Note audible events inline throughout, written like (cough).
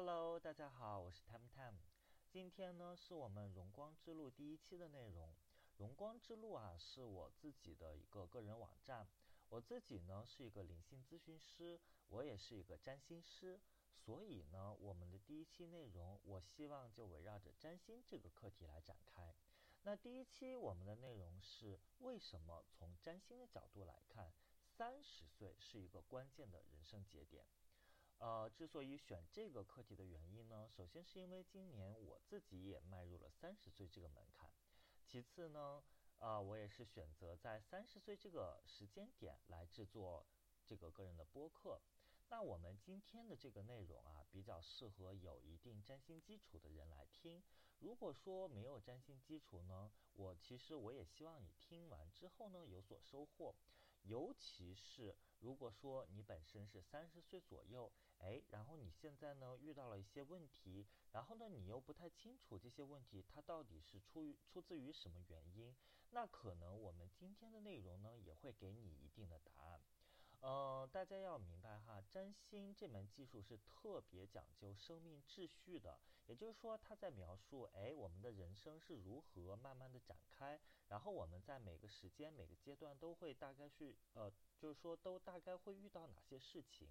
Hello，大家好，我是 Tam Tam。今天呢是我们荣光之路第一期的内容。荣光之路啊是我自己的一个个人网站。我自己呢是一个灵性咨询师，我也是一个占星师。所以呢，我们的第一期内容，我希望就围绕着占星这个课题来展开。那第一期我们的内容是为什么从占星的角度来看，三十岁是一个关键的人生节点。呃，之所以选这个课题的原因呢，首先是因为今年我自己也迈入了三十岁这个门槛，其次呢，呃，我也是选择在三十岁这个时间点来制作这个个人的播客。那我们今天的这个内容啊，比较适合有一定占星基础的人来听。如果说没有占星基础呢，我其实我也希望你听完之后呢有所收获。尤其是如果说你本身是三十岁左右，哎，然后你现在呢遇到了一些问题，然后呢你又不太清楚这些问题它到底是出于出自于什么原因，那可能我们今天的内容呢也会给你一定的答案。呃，大家要明白哈，占星这门技术是特别讲究生命秩序的，也就是说，它在描述，哎，我们的人生是如何慢慢的展开，然后我们在每个时间、每个阶段都会大概是，呃，就是说都大概会遇到哪些事情。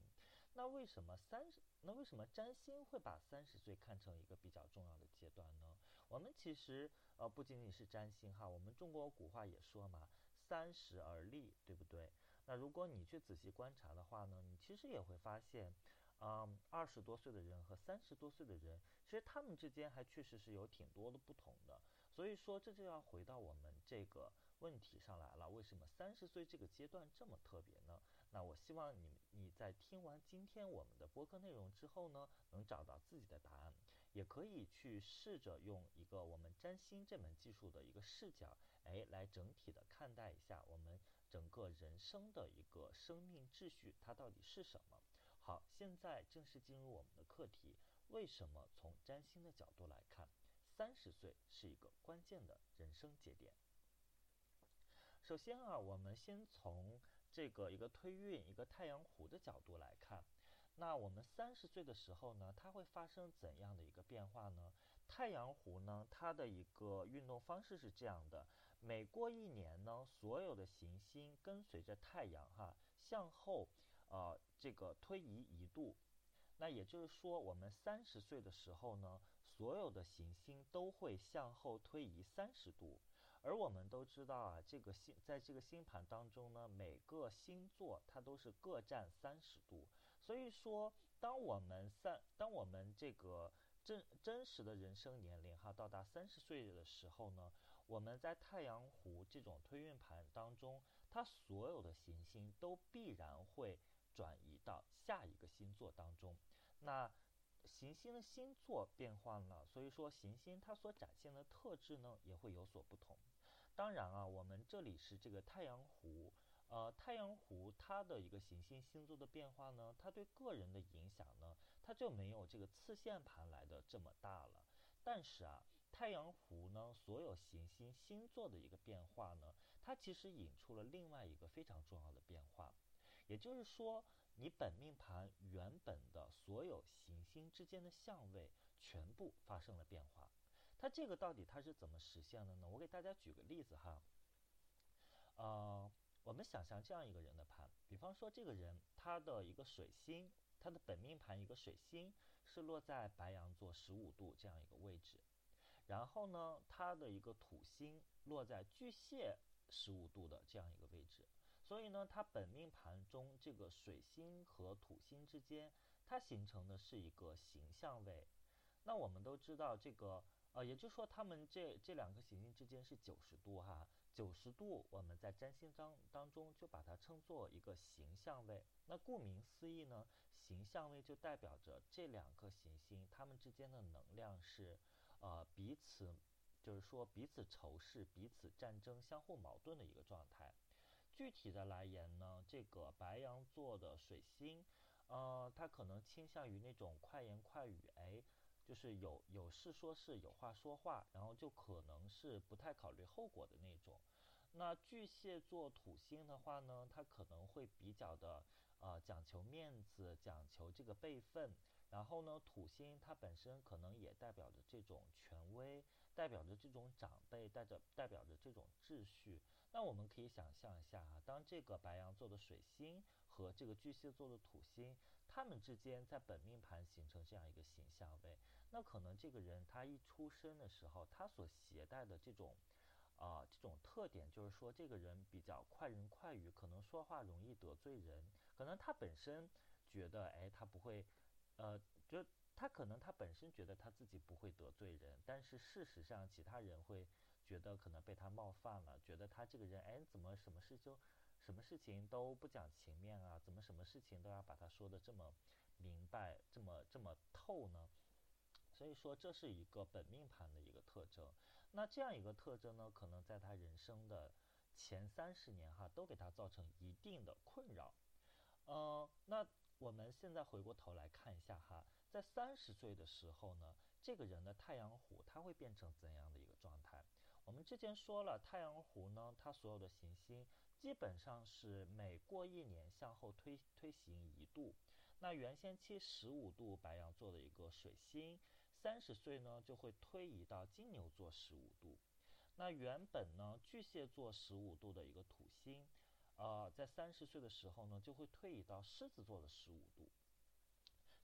那为什么三十？那为什么占星会把三十岁看成一个比较重要的阶段呢？我们其实，呃，不仅仅是占星哈，我们中国古话也说嘛，三十而立，对不对？那如果你去仔细观察的话呢，你其实也会发现，嗯，二十多岁的人和三十多岁的人，其实他们之间还确实是有挺多的不同的。所以说，这就要回到我们这个问题上来了：为什么三十岁这个阶段这么特别呢？那我希望你你在听完今天我们的播客内容之后呢，能找到自己的答案，也可以去试着用一个我们占星这门技术的一个视角，哎，来整体的看待一下我们。整个人生的一个生命秩序，它到底是什么？好，现在正式进入我们的课题。为什么从占星的角度来看，三十岁是一个关键的人生节点？首先啊，我们先从这个一个推运一个太阳弧的角度来看。那我们三十岁的时候呢，它会发生怎样的一个变化呢？太阳弧呢，它的一个运动方式是这样的：每过一年呢，所有的行星跟随着太阳哈向后，呃，这个推移一度。那也就是说，我们三十岁的时候呢，所有的行星都会向后推移三十度。而我们都知道啊，这个星在这个星盘当中呢，每个星座它都是各占三十度。所以说，当我们三，当我们这个真真实的人生年龄哈到达三十岁的时候呢，我们在太阳弧这种推运盘当中，它所有的行星都必然会转移到下一个星座当中。那行星的星座变换了，所以说行星它所展现的特质呢也会有所不同。当然啊，我们这里是这个太阳湖，呃，太阳湖它的一个行星星座的变化呢，它对个人的影响呢，它就没有这个次线盘来的这么大了。但是啊，太阳湖呢，所有行星星座的一个变化呢，它其实引出了另外一个非常重要的变化。也就是说，你本命盘原本的所有行星之间的相位全部发生了变化。它这个到底它是怎么实现的呢？我给大家举个例子哈。呃，我们想象这样一个人的盘，比方说这个人他的一个水星，他的本命盘一个水星是落在白羊座十五度这样一个位置，然后呢，他的一个土星落在巨蟹十五度的这样一个位置。所以呢，它本命盘中这个水星和土星之间，它形成的是一个形象位。那我们都知道，这个呃，也就是说，它们这这两个行星之间是九十度哈，九十度，我们在占星当当中就把它称作一个形象位。那顾名思义呢，形象位就代表着这两颗行星它们之间的能量是呃彼此，就是说彼此仇视、彼此战争、相互矛盾的一个状态。具体的来言呢，这个白羊座的水星，呃，它可能倾向于那种快言快语，哎，就是有有事说事，有话说话，然后就可能是不太考虑后果的那种。那巨蟹座土星的话呢，它可能会比较的呃讲求面子，讲求这个辈分，然后呢，土星它本身可能也代表着这种权威，代表着这种长辈，带着代表着这种秩序。那我们可以想象一下啊，当这个白羊座的水星和这个巨蟹座的土星，他们之间在本命盘形成这样一个形象位，那可能这个人他一出生的时候，他所携带的这种，啊，这种特点就是说，这个人比较快人快语，可能说话容易得罪人，可能他本身觉得，哎，他不会，呃，就他可能他本身觉得他自己不会得罪人，但是事实上其他人会觉得可能被他冒犯了，觉得他这个人，哎，怎么什么事就。什么事情都不讲情面啊？怎么什么事情都要把它说的这么明白、这么这么透呢？所以说这是一个本命盘的一个特征。那这样一个特征呢，可能在他人生的前三十年哈，都给他造成一定的困扰。嗯，那我们现在回过头来看一下哈，在三十岁的时候呢，这个人的太阳虎他会变成怎样的一个状态？我们之前说了，太阳湖呢，它所有的行星基本上是每过一年向后推推行一度。那原先七十五度白羊座的一个水星，三十岁呢就会推移到金牛座十五度。那原本呢巨蟹座十五度的一个土星，呃，在三十岁的时候呢就会推移到狮子座的十五度。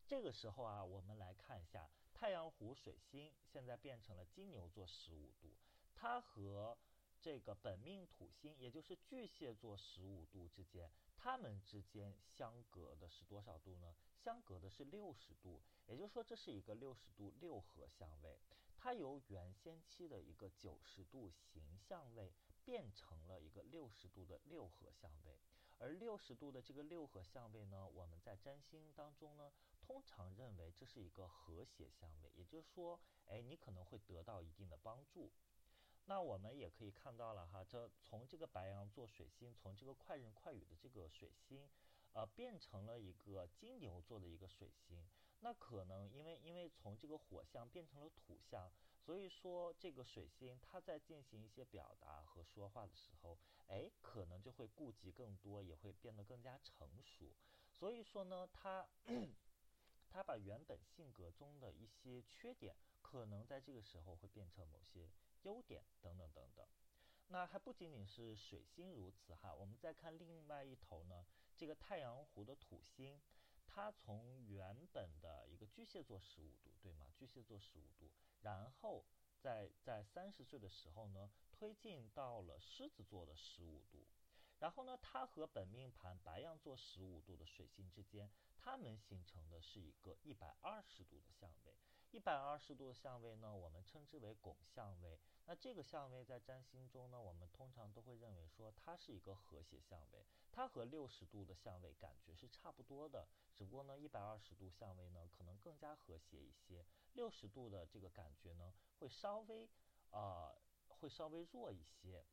这个时候啊，我们来看一下太阳湖水星现在变成了金牛座十五度。它和这个本命土星，也就是巨蟹座十五度之间，它们之间相隔的是多少度呢？相隔的是六十度，也就是说这是一个六十度六合相位。它由原先期的一个九十度形相位变成了一个六十度的六合相位。而六十度的这个六合相位呢，我们在占星当中呢，通常认为这是一个和谐相位，也就是说，哎，你可能会得到一定的帮助。那我们也可以看到了哈，这从这个白羊座水星，从这个快人快语的这个水星，呃，变成了一个金牛座的一个水星。那可能因为因为从这个火象变成了土象，所以说这个水星它在进行一些表达和说话的时候，哎，可能就会顾及更多，也会变得更加成熟。所以说呢，它 (clears throat) 它把原本性格中的一些缺点，可能在这个时候会变成某些。优点等等等等，那还不仅仅是水星如此哈，我们再看另外一头呢，这个太阳湖的土星，它从原本的一个巨蟹座十五度，对吗？巨蟹座十五度，然后在在三十岁的时候呢，推进到了狮子座的十五度，然后呢，它和本命盘白羊座十五度的水星之间，它们形成的是一个一百二十度的相位。一百二十度的相位呢，我们称之为拱相位。那这个相位在占星中呢，我们通常都会认为说它是一个和谐相位，它和六十度的相位感觉是差不多的，只不过呢，一百二十度相位呢可能更加和谐一些，六十度的这个感觉呢会稍微，呃，会稍微弱一些。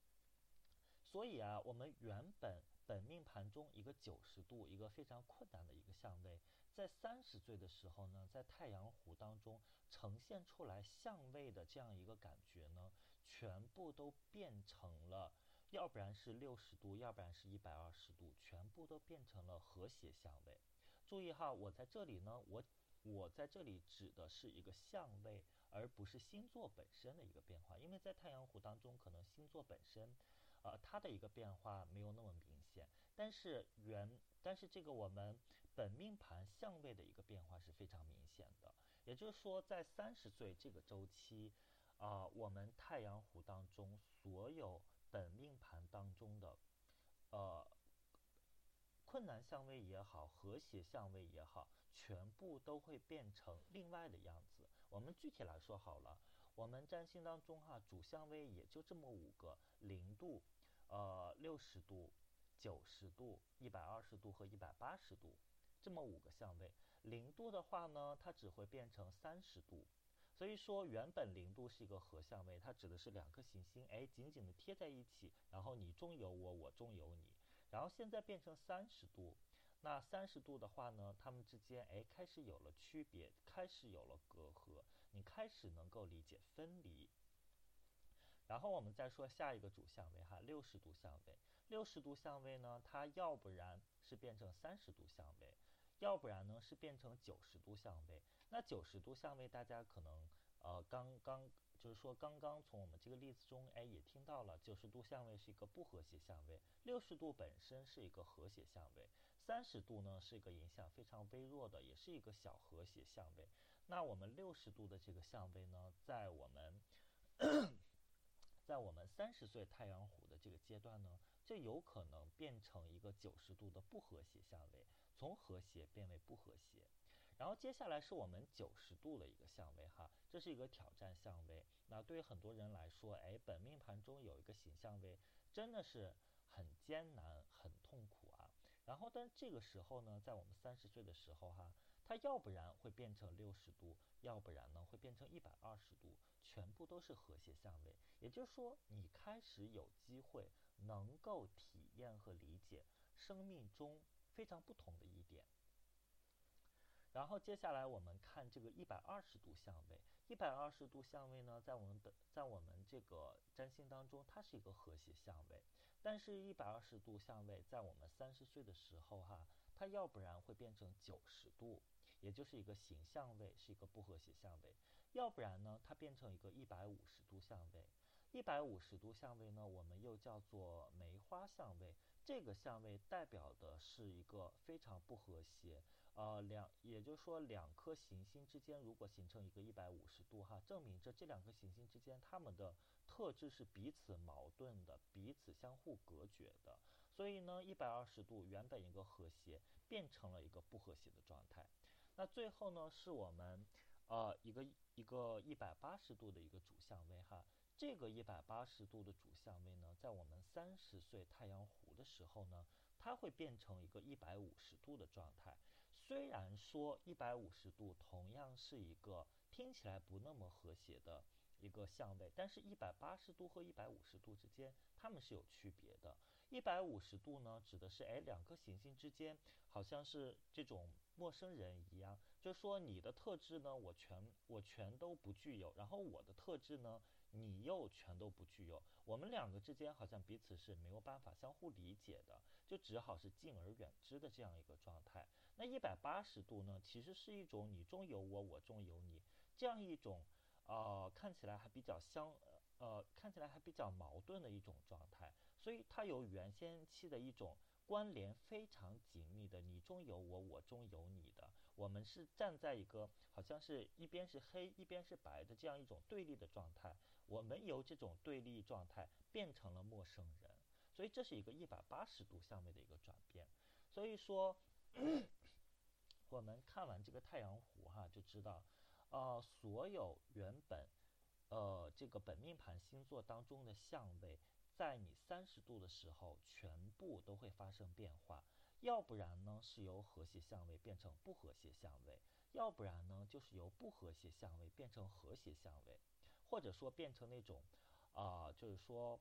所以啊，我们原本本命盘中一个九十度一个非常困难的一个相位，在三十岁的时候呢，在太阳湖当中。呈现出来相位的这样一个感觉呢，全部都变成了，要不然是六十度，要不然是一百二十度，全部都变成了和谐相位。注意哈，我在这里呢，我我在这里指的是一个相位，而不是星座本身的一个变化。因为在太阳湖当中，可能星座本身，呃，它的一个变化没有那么明显，但是原，但是这个我们本命盘相位的一个变化是非常明显的。也就是说，在三十岁这个周期，啊，我们太阳湖当中所有本命盘当中的，呃，困难相位也好，和谐相位也好，全部都会变成另外的样子。我们具体来说好了，我们占星当中哈，主相位也就这么五个：零度、呃，六十度、九十度、一百二十度和一百八十度，这么五个相位。零度的话呢，它只会变成三十度，所以说原本零度是一个合相位，它指的是两颗行星哎紧紧的贴在一起，然后你中有我，我中有你，然后现在变成三十度，那三十度的话呢，它们之间哎开始有了区别，开始有了隔阂，你开始能够理解分离。然后我们再说下一个主相位哈，六十度相位，六十度相位呢，它要不然是变成三十度相位。要不然呢是变成九十度相位。那九十度相位大家可能呃刚刚就是说刚刚从我们这个例子中哎也听到了，九十度相位是一个不和谐相位，六十度本身是一个和谐相位，三十度呢是一个影响非常微弱的，也是一个小和谐相位。那我们六十度的这个相位呢，在我们在我们三十岁太阳虎的这个阶段呢，就有可能变成一个九十度的不和谐相位，从和谐变为不和谐。然后接下来是我们九十度的一个相位哈，这是一个挑战相位。那对于很多人来说，哎，本命盘中有一个形相位，真的是很艰难、很痛苦啊。然后，但这个时候呢，在我们三十岁的时候哈。它要不然会变成六十度，要不然呢会变成一百二十度，全部都是和谐相位。也就是说，你开始有机会能够体验和理解生命中非常不同的一点。然后接下来我们看这个一百二十度相位。一百二十度相位呢，在我们的在我们这个占星当中，它是一个和谐相位。但是，一百二十度相位在我们三十岁的时候哈，它要不然会变成九十度。也就是一个形象位是一个不和谐相位，要不然呢，它变成一个一百五十度相位。一百五十度相位呢，我们又叫做梅花相位。这个相位代表的是一个非常不和谐，呃，两，也就是说两颗行星之间如果形成一个一百五十度哈，证明着这两颗行星之间它们的特质是彼此矛盾的，彼此相互隔绝的。所以呢，一百二十度原本一个和谐，变成了一个不和谐的状态。那最后呢，是我们，呃，一个一个一百八十度的一个主相位哈。这个一百八十度的主相位呢，在我们三十岁太阳弧的时候呢，它会变成一个一百五十度的状态。虽然说一百五十度同样是一个听起来不那么和谐的一个相位，但是一百八十度和一百五十度之间，它们是有区别的。一百五十度呢，指的是哎，两颗行星之间好像是这种。陌生人一样，就说你的特质呢，我全我全都不具有，然后我的特质呢，你又全都不具有，我们两个之间好像彼此是没有办法相互理解的，就只好是敬而远之的这样一个状态。那一百八十度呢，其实是一种你中有我，我中有你这样一种，呃，看起来还比较相，呃，看起来还比较矛盾的一种状态，所以它有原先期的一种。关联非常紧密的，你中有我，我中有你的，我们是站在一个好像是一边是黑一边是白的这样一种对立的状态，我们由这种对立状态变成了陌生人，所以这是一个一百八十度相位的一个转变。所以说，(coughs) 我们看完这个太阳弧哈，就知道，呃，所有原本，呃，这个本命盘星座当中的相位。在你三十度的时候，全部都会发生变化，要不然呢是由和谐相位变成不和谐相位，要不然呢就是由不和谐相位变成和谐相位，或者说变成那种，啊，就是说，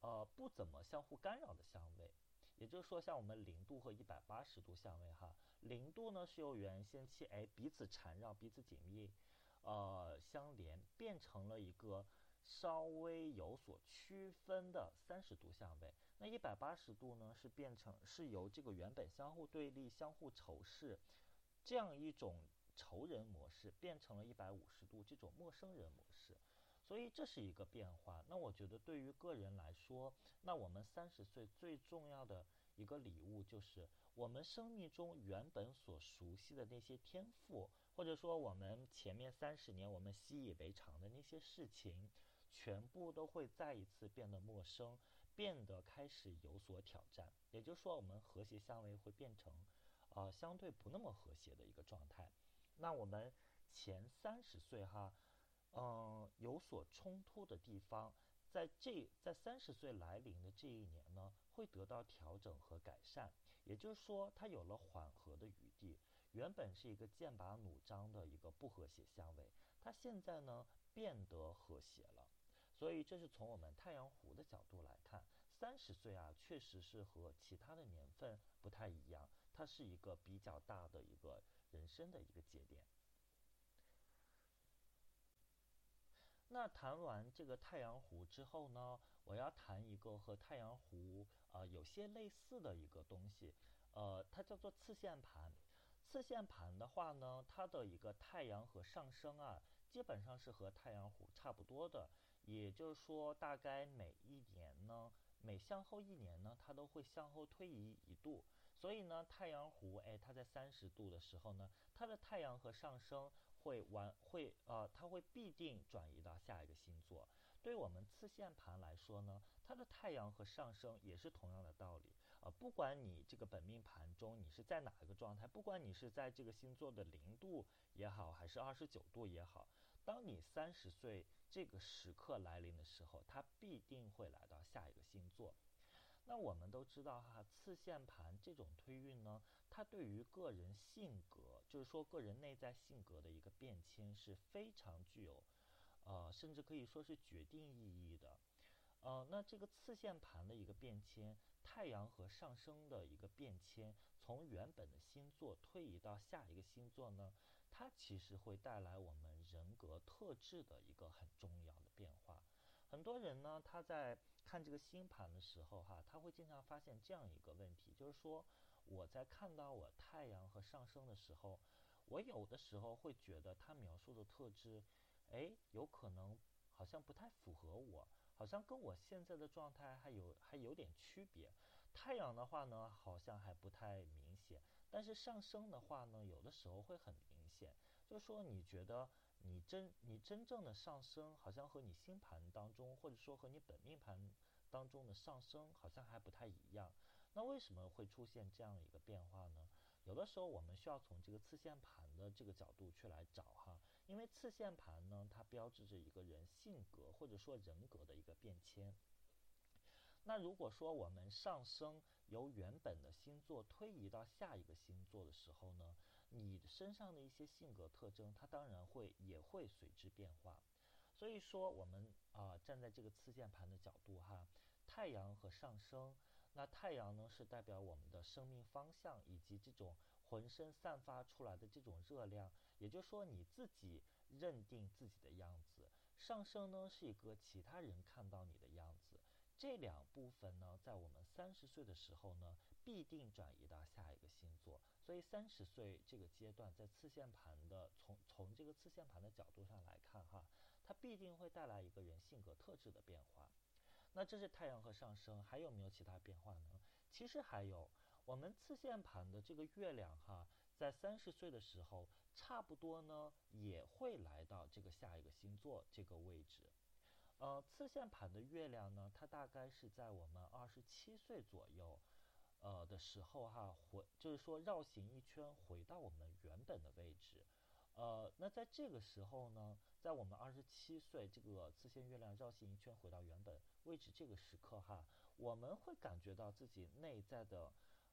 呃，不怎么相互干扰的相位。也就是说，像我们零度和一百八十度相位哈，零度呢是由原先期哎彼此缠绕、彼此紧密，呃相连，变成了一个。稍微有所区分的三十度相位，那一百八十度呢？是变成是由这个原本相互对立、相互仇视这样一种仇人模式，变成了一百五十度这种陌生人模式。所以这是一个变化。那我觉得对于个人来说，那我们三十岁最重要的一个礼物，就是我们生命中原本所熟悉的那些天赋，或者说我们前面三十年我们习以为常的那些事情。全部都会再一次变得陌生，变得开始有所挑战。也就是说，我们和谐相位会变成，呃，相对不那么和谐的一个状态。那我们前三十岁哈，嗯，有所冲突的地方，在这在三十岁来临的这一年呢，会得到调整和改善。也就是说，它有了缓和的余地。原本是一个剑拔弩张的一个不和谐相位，它现在呢变得和谐了。所以，这是从我们太阳湖的角度来看，三十岁啊，确实是和其他的年份不太一样，它是一个比较大的一个人生的一个节点。那谈完这个太阳湖之后呢，我要谈一个和太阳湖呃有些类似的一个东西，呃，它叫做次线盘。次线盘的话呢，它的一个太阳和上升啊，基本上是和太阳弧差不多的，也就是说，大概每一年呢，每向后一年呢，它都会向后推移一度。所以呢，太阳弧哎，它在三十度的时候呢，它的太阳和上升会完会呃，它会必定转移到下一个星座。对我们次线盘来说呢，它的太阳和上升也是同样的道理啊。不管你这个本命盘中你是在哪一个状态，不管你是在这个星座的零度也好，还是二十九度也好，当你三十岁这个时刻来临的时候，它必定会来到下一个星座。那我们都知道哈，次线盘这种推运呢，它对于个人性格，就是说个人内在性格的一个变迁是非常具有。呃，甚至可以说是决定意义的，呃，那这个次线盘的一个变迁，太阳和上升的一个变迁，从原本的星座推移到下一个星座呢，它其实会带来我们人格特质的一个很重要的变化。很多人呢，他在看这个星盘的时候，哈，他会经常发现这样一个问题，就是说我在看到我太阳和上升的时候，我有的时候会觉得他描述的特质。哎，有可能好像不太符合我，好像跟我现在的状态还有还有点区别。太阳的话呢，好像还不太明显，但是上升的话呢，有的时候会很明显。就是说，你觉得你真你真正的上升，好像和你星盘当中，或者说和你本命盘当中的上升，好像还不太一样。那为什么会出现这样一个变化呢？有的时候我们需要从这个次线盘的这个角度去来找哈。因为次线盘呢，它标志着一个人性格或者说人格的一个变迁。那如果说我们上升由原本的星座推移到下一个星座的时候呢，你身上的一些性格特征，它当然会也会随之变化。所以说，我们啊站在这个次键盘的角度哈，太阳和上升，那太阳呢是代表我们的生命方向以及这种。浑身散发出来的这种热量，也就是说你自己认定自己的样子，上升呢是一个其他人看到你的，这两部分呢，在我们三十岁的时候呢，必定转移到下一个星座。所以三十岁这个阶段，在次线盘的从从这个次线盘的角度上来看哈，它必定会带来一个人性格特质的变化。那这是太阳和上升，还有没有其他变化呢？其实还有。我们次线盘的这个月亮哈，在三十岁的时候，差不多呢也会来到这个下一个星座这个位置。呃，次线盘的月亮呢，它大概是在我们二十七岁左右，呃的时候哈，回就是说绕行一圈回到我们原本的位置。呃，那在这个时候呢，在我们二十七岁这个次线月亮绕行一圈回到原本位置这个时刻哈，我们会感觉到自己内在的。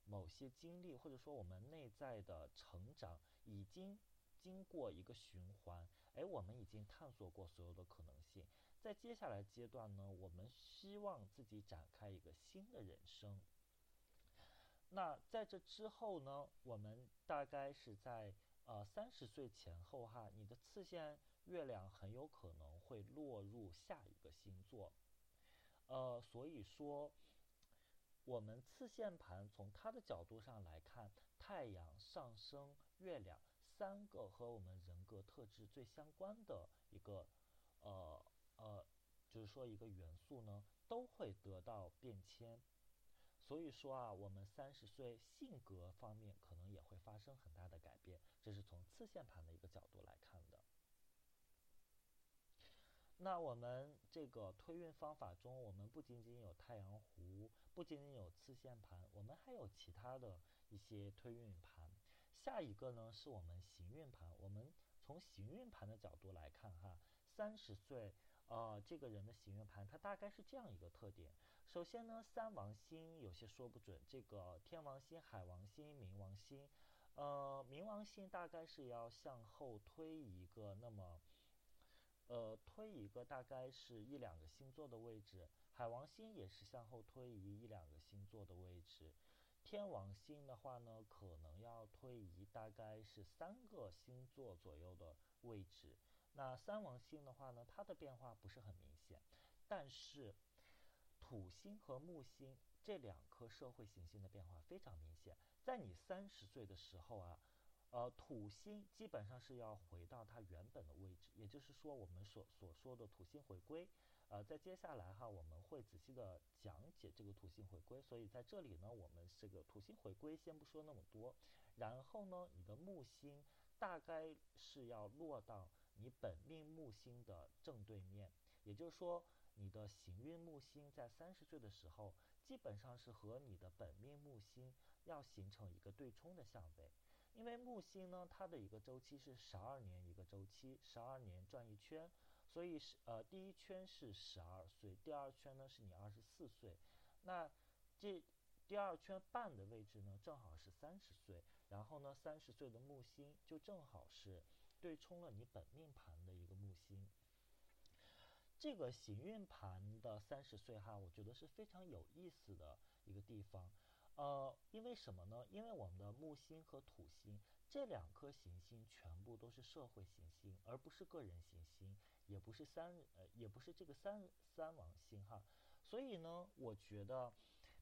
某些经历，或者说我们内在的成长，已经经过一个循环，哎，我们已经探索过所有的可能性，在接下来阶段呢，我们希望自己展开一个新的人生。那在这之后呢，我们大概是在呃三十岁前后哈，你的次线月亮很有可能会落入下一个星座，呃，所以说。我们次线盘从它的角度上来看，太阳、上升、月亮三个和我们人格特质最相关的一个，呃呃，就是说一个元素呢，都会得到变迁。所以说啊，我们三十岁性格方面可能也会发生很大的改变，这是从次线盘的一个角度来看的。那我们这个推运方法中，我们不仅仅有太阳弧，不仅仅有次线盘，我们还有其他的一些推运盘。下一个呢，是我们行运盘。我们从行运盘的角度来看，哈，三十岁，呃，这个人的行运盘，它大概是这样一个特点。首先呢，三王星有些说不准，这个天王星、海王星、冥王星，呃，冥王星大概是要向后推一个那么。呃，推一个大概是一两个星座的位置，海王星也是向后推移一两个星座的位置，天王星的话呢，可能要推移大概是三个星座左右的位置。那三王星的话呢，它的变化不是很明显，但是土星和木星这两颗社会行星的变化非常明显。在你三十岁的时候啊，呃，土星基本上是要回到它原本的位置，也就是说我们所所说的土星回归。呃，在接下来哈，我们会仔细的讲解这个土星回归。所以在这里呢，我们这个土星回归先不说那么多。然后呢，你的木星大概是要落到你本命木星的正对面，也就是说，你的行运木星在三十岁的时候，基本上是和你的本命木星要形成一个对冲的相位。因为木星呢，它的一个周期是十二年一个周期，十二年转一圈，所以是呃第一圈是十二岁，第二圈呢是你二十四岁，那这第二圈半的位置呢正好是三十岁，然后呢三十岁的木星就正好是对冲了你本命盘的一个木星。这个行运盘的三十岁哈，我觉得是非常有意思的一个地方。呃，因为什么呢？因为我们的木星和土星这两颗行星全部都是社会行星，而不是个人行星，也不是三呃，也不是这个三三王星哈。所以呢，我觉得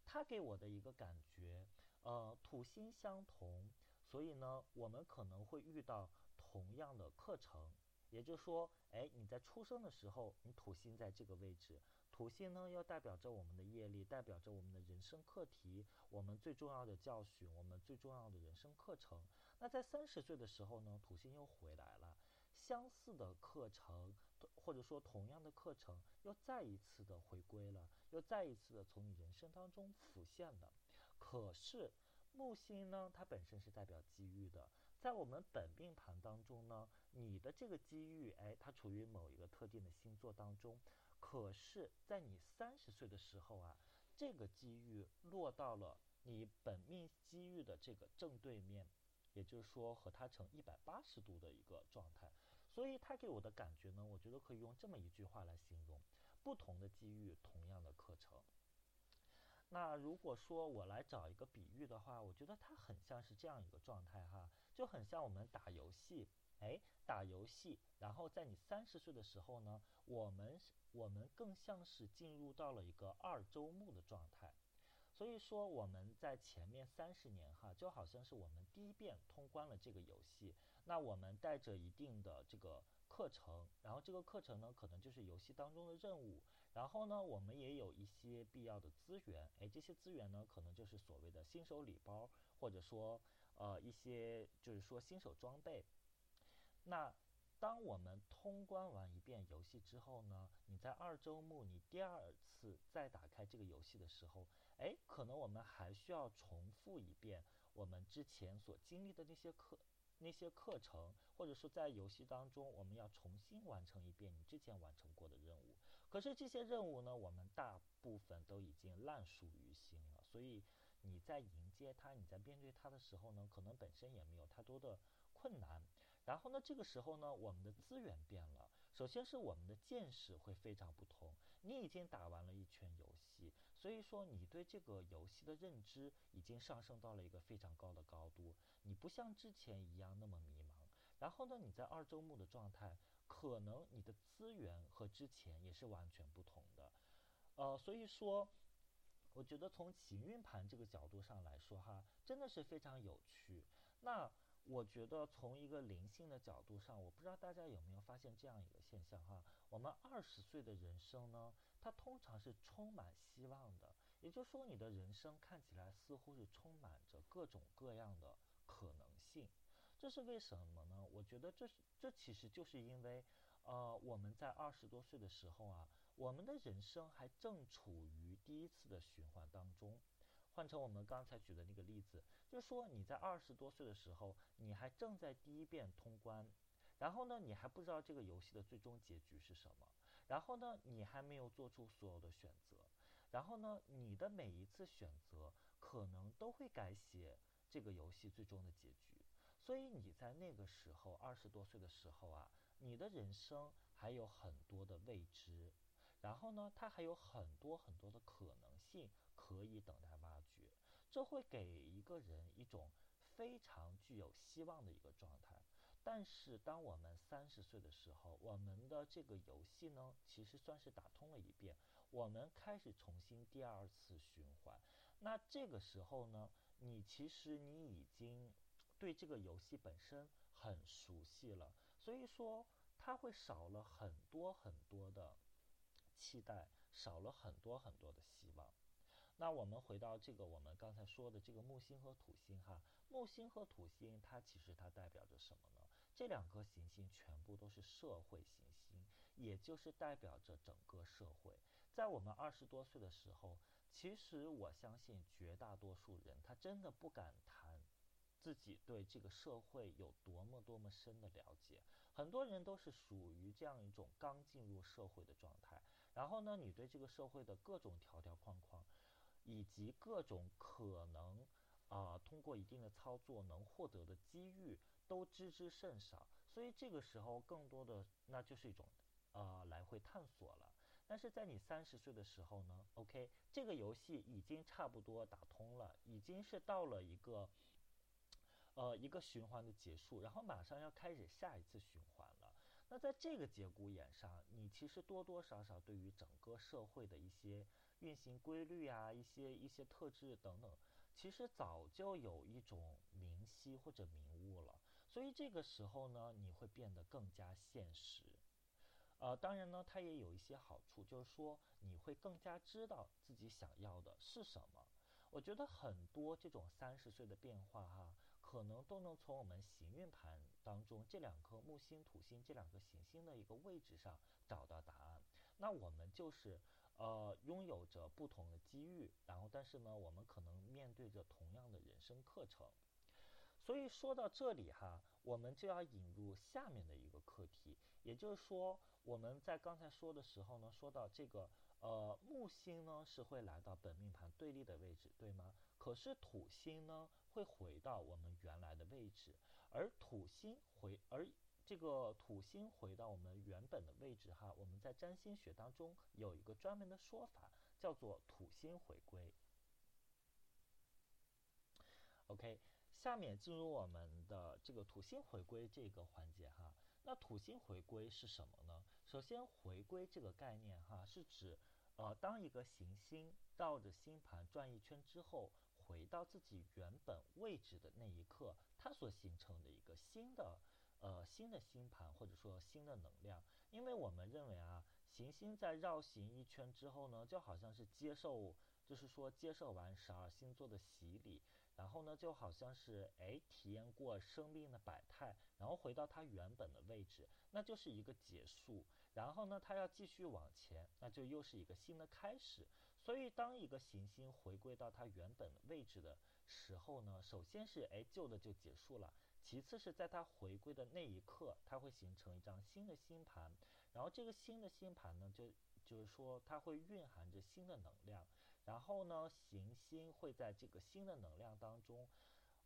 它给我的一个感觉，呃，土星相同，所以呢，我们可能会遇到同样的课程。也就是说，哎，你在出生的时候，你土星在这个位置。土星呢，要代表着我们的业力，代表着我们的人生课题，我们最重要的教训，我们最重要的人生课程。那在三十岁的时候呢，土星又回来了，相似的课程，或者说同样的课程，又再一次的回归了，又再一次的从你人生当中浮现了。可是木星呢，它本身是代表机遇的，在我们本命盘当中呢，你的这个机遇，哎，它处于某一个特定的星座当中。可是，在你三十岁的时候啊，这个机遇落到了你本命机遇的这个正对面，也就是说和它成一百八十度的一个状态。所以它给我的感觉呢，我觉得可以用这么一句话来形容：不同的机遇，同样的课程。那如果说我来找一个比喻的话，我觉得它很像是这样一个状态哈，就很像我们打游戏。哎，打游戏，然后在你三十岁的时候呢，我们我们更像是进入到了一个二周目的状态，所以说我们在前面三十年哈，就好像是我们第一遍通关了这个游戏，那我们带着一定的这个课程，然后这个课程呢，可能就是游戏当中的任务，然后呢，我们也有一些必要的资源，哎，这些资源呢，可能就是所谓的新手礼包，或者说呃一些就是说新手装备。那当我们通关完一遍游戏之后呢，你在二周目你第二次再打开这个游戏的时候，哎，可能我们还需要重复一遍我们之前所经历的那些课、那些课程，或者说在游戏当中我们要重新完成一遍你之前完成过的任务。可是这些任务呢，我们大部分都已经烂熟于心了，所以你在迎接它、你在面对它的时候呢，可能本身也没有太多的困难。然后呢，这个时候呢，我们的资源变了。首先是我们的见识会非常不同。你已经打完了一圈游戏，所以说你对这个游戏的认知已经上升到了一个非常高的高度。你不像之前一样那么迷茫。然后呢，你在二周目的状态，可能你的资源和之前也是完全不同的。呃，所以说，我觉得从行运盘这个角度上来说，哈，真的是非常有趣。那。我觉得从一个灵性的角度上，我不知道大家有没有发现这样一个现象哈，我们二十岁的人生呢，它通常是充满希望的，也就是说你的人生看起来似乎是充满着各种各样的可能性，这是为什么呢？我觉得这是这其实就是因为，呃，我们在二十多岁的时候啊，我们的人生还正处于第一次的循环当中。换成我们刚才举的那个例子，就是说你在二十多岁的时候，你还正在第一遍通关，然后呢，你还不知道这个游戏的最终结局是什么，然后呢，你还没有做出所有的选择，然后呢，你的每一次选择可能都会改写这个游戏最终的结局，所以你在那个时候二十多岁的时候啊，你的人生还有很多的未知，然后呢，它还有很多很多的可能性。可以等待挖掘，这会给一个人一种非常具有希望的一个状态。但是，当我们三十岁的时候，我们的这个游戏呢，其实算是打通了一遍，我们开始重新第二次循环。那这个时候呢，你其实你已经。对这个游戏本身很熟悉了，所以说他会少了很多很多的期待，少了很多很多的希望。那我们回到这个我们刚才说的这个木星和土星哈，木星和土星它其实它代表着什么呢？这两颗行星全部都是社会行星，也就是代表着整个社会。在我们二十多岁的时候，其实我相信绝大多数人他真的不敢谈自己对这个社会有多么多么深的了解。很多人都是属于这样一种刚进入社会的状态，然后呢，你对这个社会的各种条条框框。以及各种可能啊，通过一定的操作能获得的机遇都知之甚少，所以这个时候更多的那就是一种呃来回探索了。但是在你三十岁的时候呢，OK，这个游戏已经差不多打通了，已经是到了一个呃一个循环的结束，然后马上要开始下一次循环了。那在这个节骨眼上，你其实多多少少对于整个社会的一些。运行规律啊，一些一些特质等等，其实早就有一种明晰或者明悟了。所以这个时候呢，你会变得更加现实。呃，当然呢，它也有一些好处，就是说你会更加知道自己想要的是什么。我觉得很多这种三十岁的变化哈，可能都能从我们行运盘当中这两颗木星、土星这两个行星的一个位置上找到答案。那我们就是。呃，拥有着不同的机遇，然后，但是呢，我们可能面对着同样的人生课程。所以说到这里哈，我们就要引入下面的一个课题，也就是说，我们在刚才说的时候呢，说到这个呃木星呢是会来到本命盘对立的位置，对吗？可是土星呢会回到我们原来的位置，而土星回而。这个土星回到我们原本的位置哈，我们在占星学当中有一个专门的说法，叫做土星回归。OK，下面进入我们的这个土星回归这个环节哈。那土星回归是什么呢？首先，回归这个概念哈，是指呃，当一个行星绕着星盘转一圈之后，回到自己原本位置的那一刻，它所形成的一个新的。呃，新的星盘或者说新的能量，因为我们认为啊，行星在绕行一圈之后呢，就好像是接受，就是说接受完十二星座的洗礼，然后呢，就好像是哎体验过生命的百态，然后回到它原本的位置，那就是一个结束。然后呢，它要继续往前，那就又是一个新的开始。所以，当一个行星回归到它原本位置的时候呢，首先是哎旧的就结束了。其次是在它回归的那一刻，它会形成一张新的星盘，然后这个新的星盘呢，就就是说它会蕴含着新的能量，然后呢，行星会在这个新的能量当中，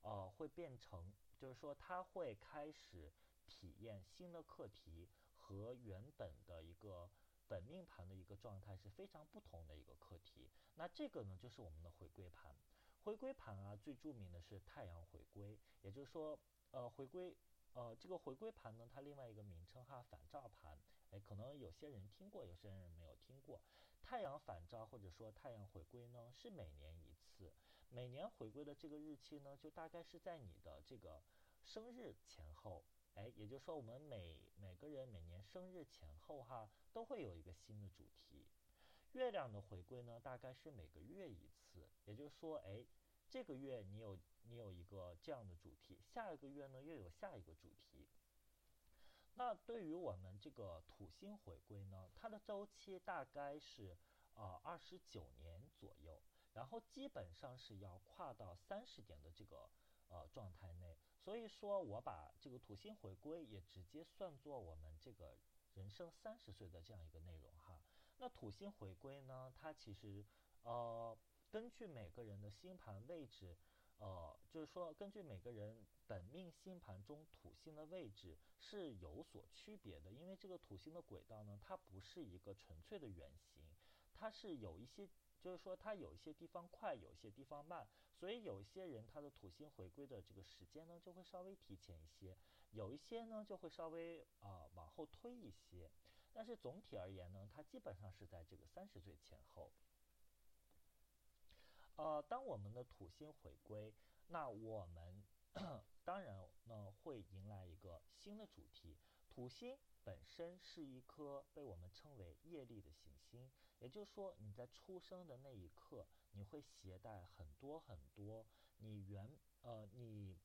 呃，会变成，就是说它会开始体验新的课题和原本的一个本命盘的一个状态是非常不同的一个课题。那这个呢，就是我们的回归盘。回归盘啊，最著名的是太阳回归，也就是说。呃，回归，呃，这个回归盘呢，它另外一个名称哈，反照盘，哎，可能有些人听过，有些人没有听过。太阳反照或者说太阳回归呢，是每年一次，每年回归的这个日期呢，就大概是在你的这个生日前后，哎，也就是说我们每每个人每年生日前后哈，都会有一个新的主题。月亮的回归呢，大概是每个月一次，也就是说，哎。这个月你有你有一个这样的主题，下一个月呢又有下一个主题。那对于我们这个土星回归呢，它的周期大概是呃二十九年左右，然后基本上是要跨到三十点的这个呃状态内。所以说我把这个土星回归也直接算作我们这个人生三十岁的这样一个内容哈。那土星回归呢，它其实呃。根据每个人的星盘位置，呃，就是说，根据每个人本命星盘中土星的位置是有所区别的。因为这个土星的轨道呢，它不是一个纯粹的圆形，它是有一些，就是说，它有一些地方快，有一些地方慢。所以有一些人他的土星回归的这个时间呢，就会稍微提前一些；有一些呢，就会稍微啊往后推一些。但是总体而言呢，它基本上是在这个三十岁前后。呃，当我们的土星回归，那我们 (clears throat) 当然呢会迎来一个新的主题。土星本身是一颗被我们称为业力的行星，也就是说你在出生的那一刻，你会携带很多很多你原呃你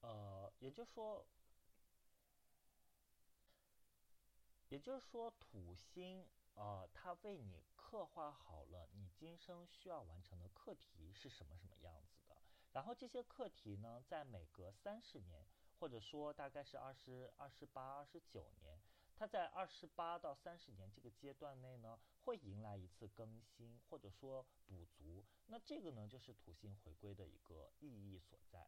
呃，也就是说。也就是说，土星，呃，它为你刻画好了你今生需要完成的课题是什么什么样子的。然后这些课题呢，在每隔三十年，或者说大概是二十二十八、二十九年，它在二十八到三十年这个阶段内呢，会迎来一次更新，或者说补足。那这个呢，就是土星回归的一个意义所在。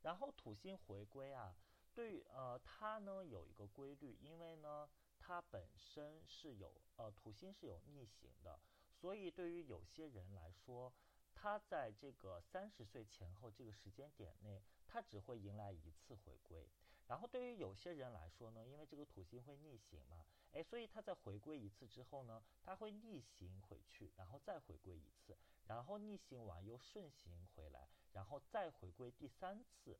然后土星回归啊，对，呃，它呢有一个规律，因为呢。它本身是有呃土星是有逆行的，所以对于有些人来说，他在这个三十岁前后这个时间点内，他只会迎来一次回归。然后对于有些人来说呢，因为这个土星会逆行嘛，哎，所以他在回归一次之后呢，他会逆行回去，然后再回归一次，然后逆行完又顺行回来，然后再回归第三次。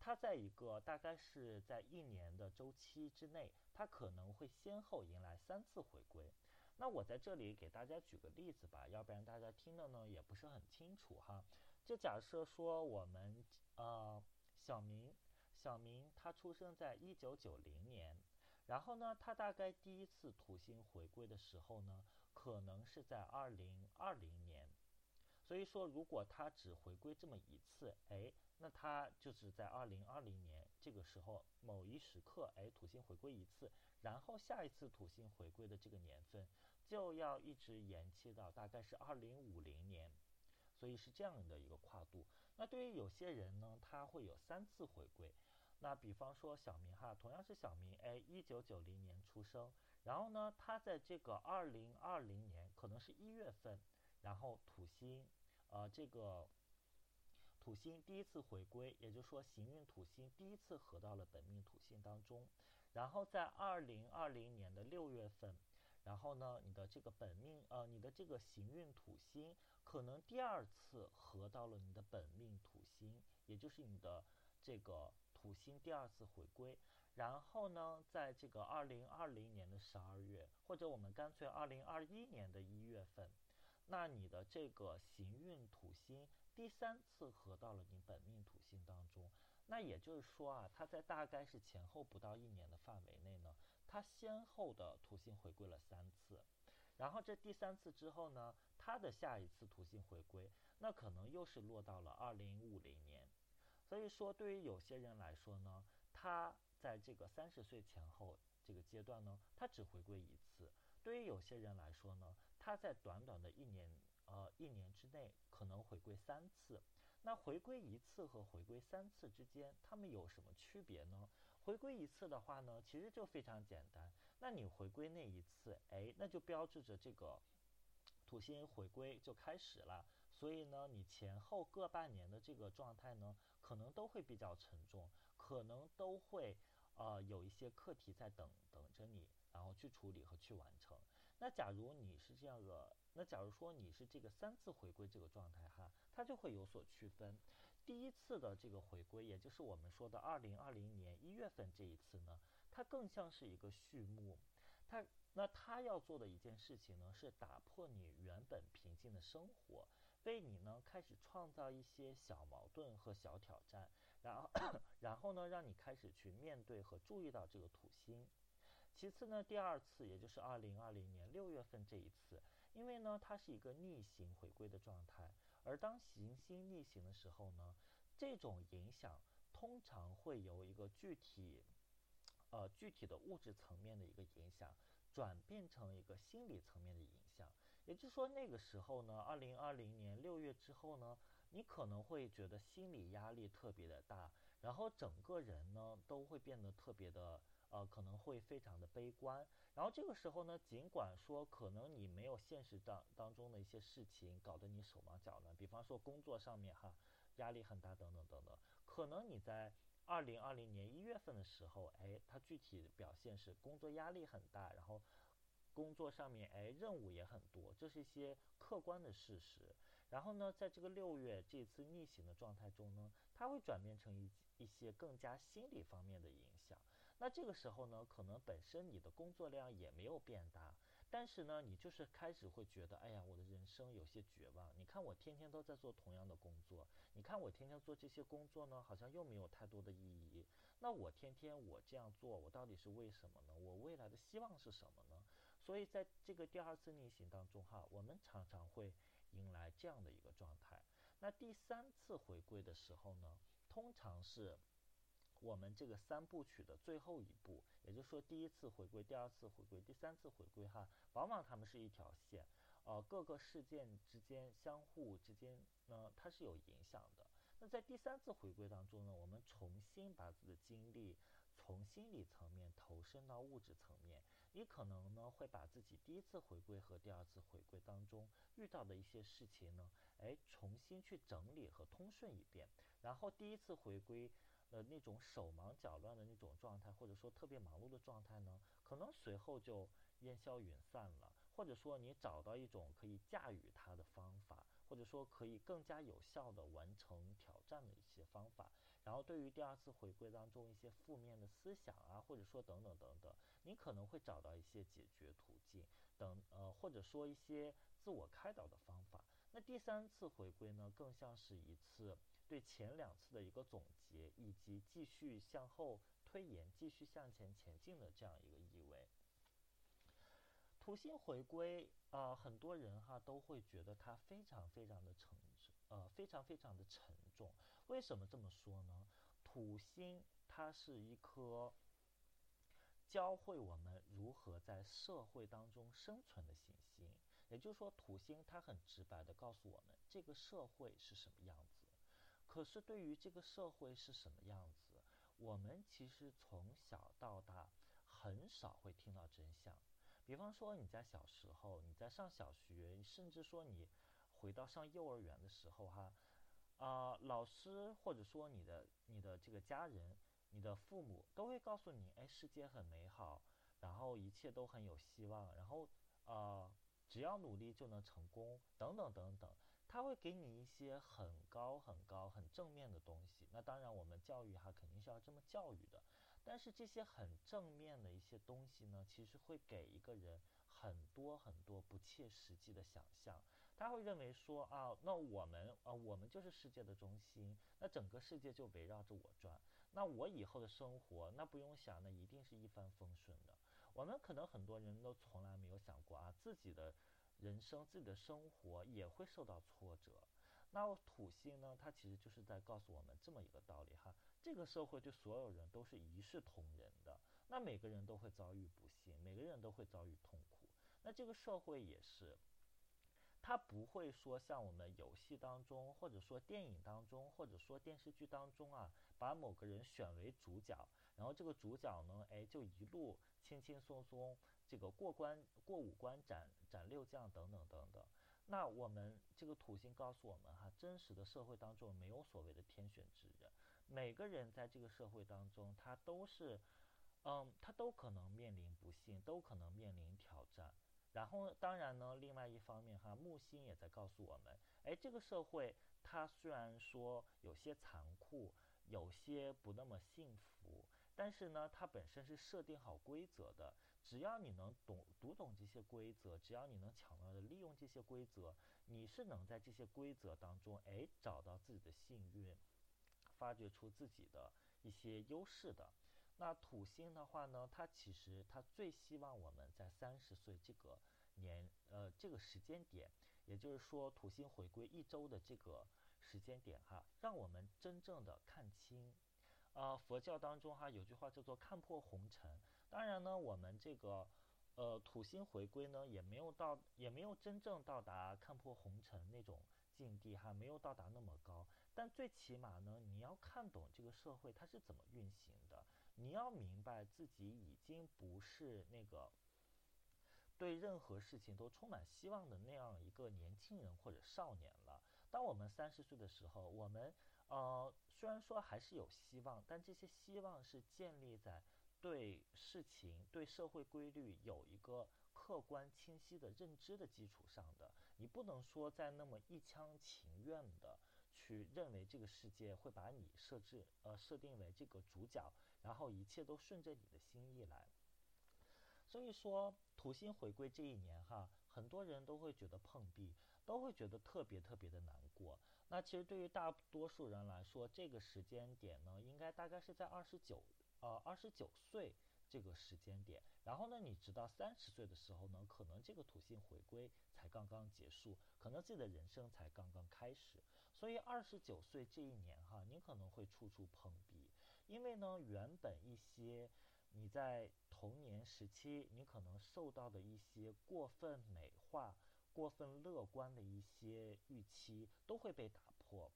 它在一个大概是在一年的周期之内，它可能会先后迎来三次回归。那我在这里给大家举个例子吧，要不然大家听的呢也不是很清楚哈。就假设说我们呃小明，小明他出生在一九九零年，然后呢他大概第一次土星回归的时候呢，可能是在二零二零年。所以说如果他只回归这么一次，哎。那他就是在二零二零年这个时候某一时刻，哎，土星回归一次，然后下一次土星回归的这个年份就要一直延期到大概是二零五零年，所以是这样的一个跨度。那对于有些人呢，他会有三次回归。那比方说小明哈，同样是小明，哎，一九九零年出生，然后呢，他在这个二零二零年可能是一月份，然后土星，呃，这个。土星第一次回归，也就是说行运土星第一次合到了本命土星当中，然后在二零二零年的六月份，然后呢，你的这个本命呃，你的这个行运土星可能第二次合到了你的本命土星，也就是你的这个土星第二次回归，然后呢，在这个二零二零年的十二月，或者我们干脆二零二一年的一月份，那你的这个行运土星。第三次合到了你本命土星当中，那也就是说啊，它在大概是前后不到一年的范围内呢，它先后的土星回归了三次，然后这第三次之后呢，它的下一次土星回归，那可能又是落到了二零五零年，所以说对于有些人来说呢，他在这个三十岁前后这个阶段呢，他只回归一次；对于有些人来说呢，他在短短的一年。呃，一年之内可能回归三次，那回归一次和回归三次之间，它们有什么区别呢？回归一次的话呢，其实就非常简单。那你回归那一次，哎，那就标志着这个土星回归就开始了。所以呢，你前后各半年的这个状态呢，可能都会比较沉重，可能都会呃有一些课题在等等着你，然后去处理和去完成。那假如你是这样的。那假如说你是这个三次回归这个状态哈，它就会有所区分。第一次的这个回归，也就是我们说的二零二零年一月份这一次呢，它更像是一个序幕。它那它要做的一件事情呢，是打破你原本平静的生活，为你呢开始创造一些小矛盾和小挑战，然后然后呢让你开始去面对和注意到这个土星。其次呢，第二次也就是二零二零年六月份这一次。因为呢，它是一个逆行回归的状态，而当行星逆行的时候呢，这种影响通常会由一个具体，呃，具体的物质层面的一个影响，转变成一个心理层面的影。也就是说，那个时候呢，二零二零年六月之后呢，你可能会觉得心理压力特别的大，然后整个人呢都会变得特别的。呃，可能会非常的悲观，然后这个时候呢，尽管说可能你没有现实当当中的一些事情搞得你手忙脚乱，比方说工作上面哈压力很大等等等等，可能你在二零二零年一月份的时候，哎，它具体表现是工作压力很大，然后工作上面哎任务也很多，这是一些客观的事实。然后呢，在这个六月这次逆行的状态中呢，它会转变成一一些更加心理方面的影响。那这个时候呢，可能本身你的工作量也没有变大，但是呢，你就是开始会觉得，哎呀，我的人生有些绝望。你看我天天都在做同样的工作，你看我天天做这些工作呢，好像又没有太多的意义。那我天天我这样做，我到底是为什么呢？我未来的希望是什么呢？所以在这个第二次逆行当中哈，我们常常会迎来这样的一个状态。那第三次回归的时候呢，通常是。我们这个三部曲的最后一步，也就是说第一次回归、第二次回归、第三次回归，哈，往往它们是一条线，呃，各个事件之间相互之间呢，它是有影响的。那在第三次回归当中呢，我们重新把自己的精力从心理层面投身到物质层面，你可能呢会把自己第一次回归和第二次回归当中遇到的一些事情呢，哎，重新去整理和通顺一遍，然后第一次回归。呃，那种手忙脚乱的那种状态，或者说特别忙碌的状态呢，可能随后就烟消云散了。或者说你找到一种可以驾驭它的方法，或者说可以更加有效的完成挑战的一些方法。然后对于第二次回归当中一些负面的思想啊，或者说等等等等，你可能会找到一些解决途径等，呃，或者说一些自我开导的方法。那第三次回归呢，更像是一次。对前两次的一个总结，以及继续向后推延、继续向前前进的这样一个意味。土星回归啊，很多人哈都会觉得它非常非常的沉，呃，非常非常的沉重。为什么这么说呢？土星它是一颗教会我们如何在社会当中生存的行星，也就是说，土星它很直白的告诉我们这个社会是什么样子。可是对于这个社会是什么样子，我们其实从小到大很少会听到真相。比方说你在小时候，你在上小学，甚至说你回到上幼儿园的时候，哈，啊老师或者说你的你的这个家人、你的父母都会告诉你，哎，世界很美好，然后一切都很有希望，然后啊，只要努力就能成功，等等等等。他会给你一些很高很高很正面的东西，那当然我们教育哈肯定是要这么教育的，但是这些很正面的一些东西呢，其实会给一个人很多很多不切实际的想象。他会认为说啊，那我们啊我们就是世界的中心，那整个世界就围绕着我转，那我以后的生活那不用想，那一定是一帆风顺的。我们可能很多人都从来没有想过啊自己的。人生自己的生活也会受到挫折，那土星呢？它其实就是在告诉我们这么一个道理哈。这个社会对所有人都是一视同仁的，那每个人都会遭遇不幸，每个人都会遭遇痛苦。那这个社会也是，它不会说像我们游戏当中，或者说电影当中，或者说电视剧当中啊，把某个人选为主角，然后这个主角呢，哎，就一路轻轻松松。这个过关过五关斩斩六将等等等等，那我们这个土星告诉我们哈，真实的社会当中没有所谓的天选之人，每个人在这个社会当中，他都是，嗯，他都可能面临不幸，都可能面临挑战。然后当然呢，另外一方面哈，木星也在告诉我们，哎，这个社会它虽然说有些残酷，有些不那么幸福。但是呢，它本身是设定好规则的，只要你能懂读懂这些规则，只要你能巧妙的利用这些规则，你是能在这些规则当中，哎，找到自己的幸运，发掘出自己的一些优势的。那土星的话呢，它其实它最希望我们在三十岁这个年，呃，这个时间点，也就是说土星回归一周的这个时间点哈，让我们真正的看清。啊，佛教当中哈有句话叫做“看破红尘”。当然呢，我们这个呃土星回归呢，也没有到，也没有真正到达看破红尘那种境地哈，没有到达那么高。但最起码呢，你要看懂这个社会它是怎么运行的，你要明白自己已经不是那个对任何事情都充满希望的那样一个年轻人或者少年了。当我们三十岁的时候，我们。呃，虽然说还是有希望，但这些希望是建立在对事情、对社会规律有一个客观清晰的认知的基础上的。你不能说在那么一厢情愿的去认为这个世界会把你设置呃设定为这个主角，然后一切都顺着你的心意来。所以说土星回归这一年哈，很多人都会觉得碰壁，都会觉得特别特别的难过。那其实对于大多数人来说，这个时间点呢，应该大概是在二十九呃二十九岁。这个时间点，然后呢，你直到三十岁的时候呢，可能这个土星回归才刚刚结束，可能自己的人生才刚刚开始。所以二十九岁这一年哈，你可能会处处碰壁，因为呢，原本一些你在童年时期你可能受到的一些过分美化、过分乐观的一些预期都会被打破。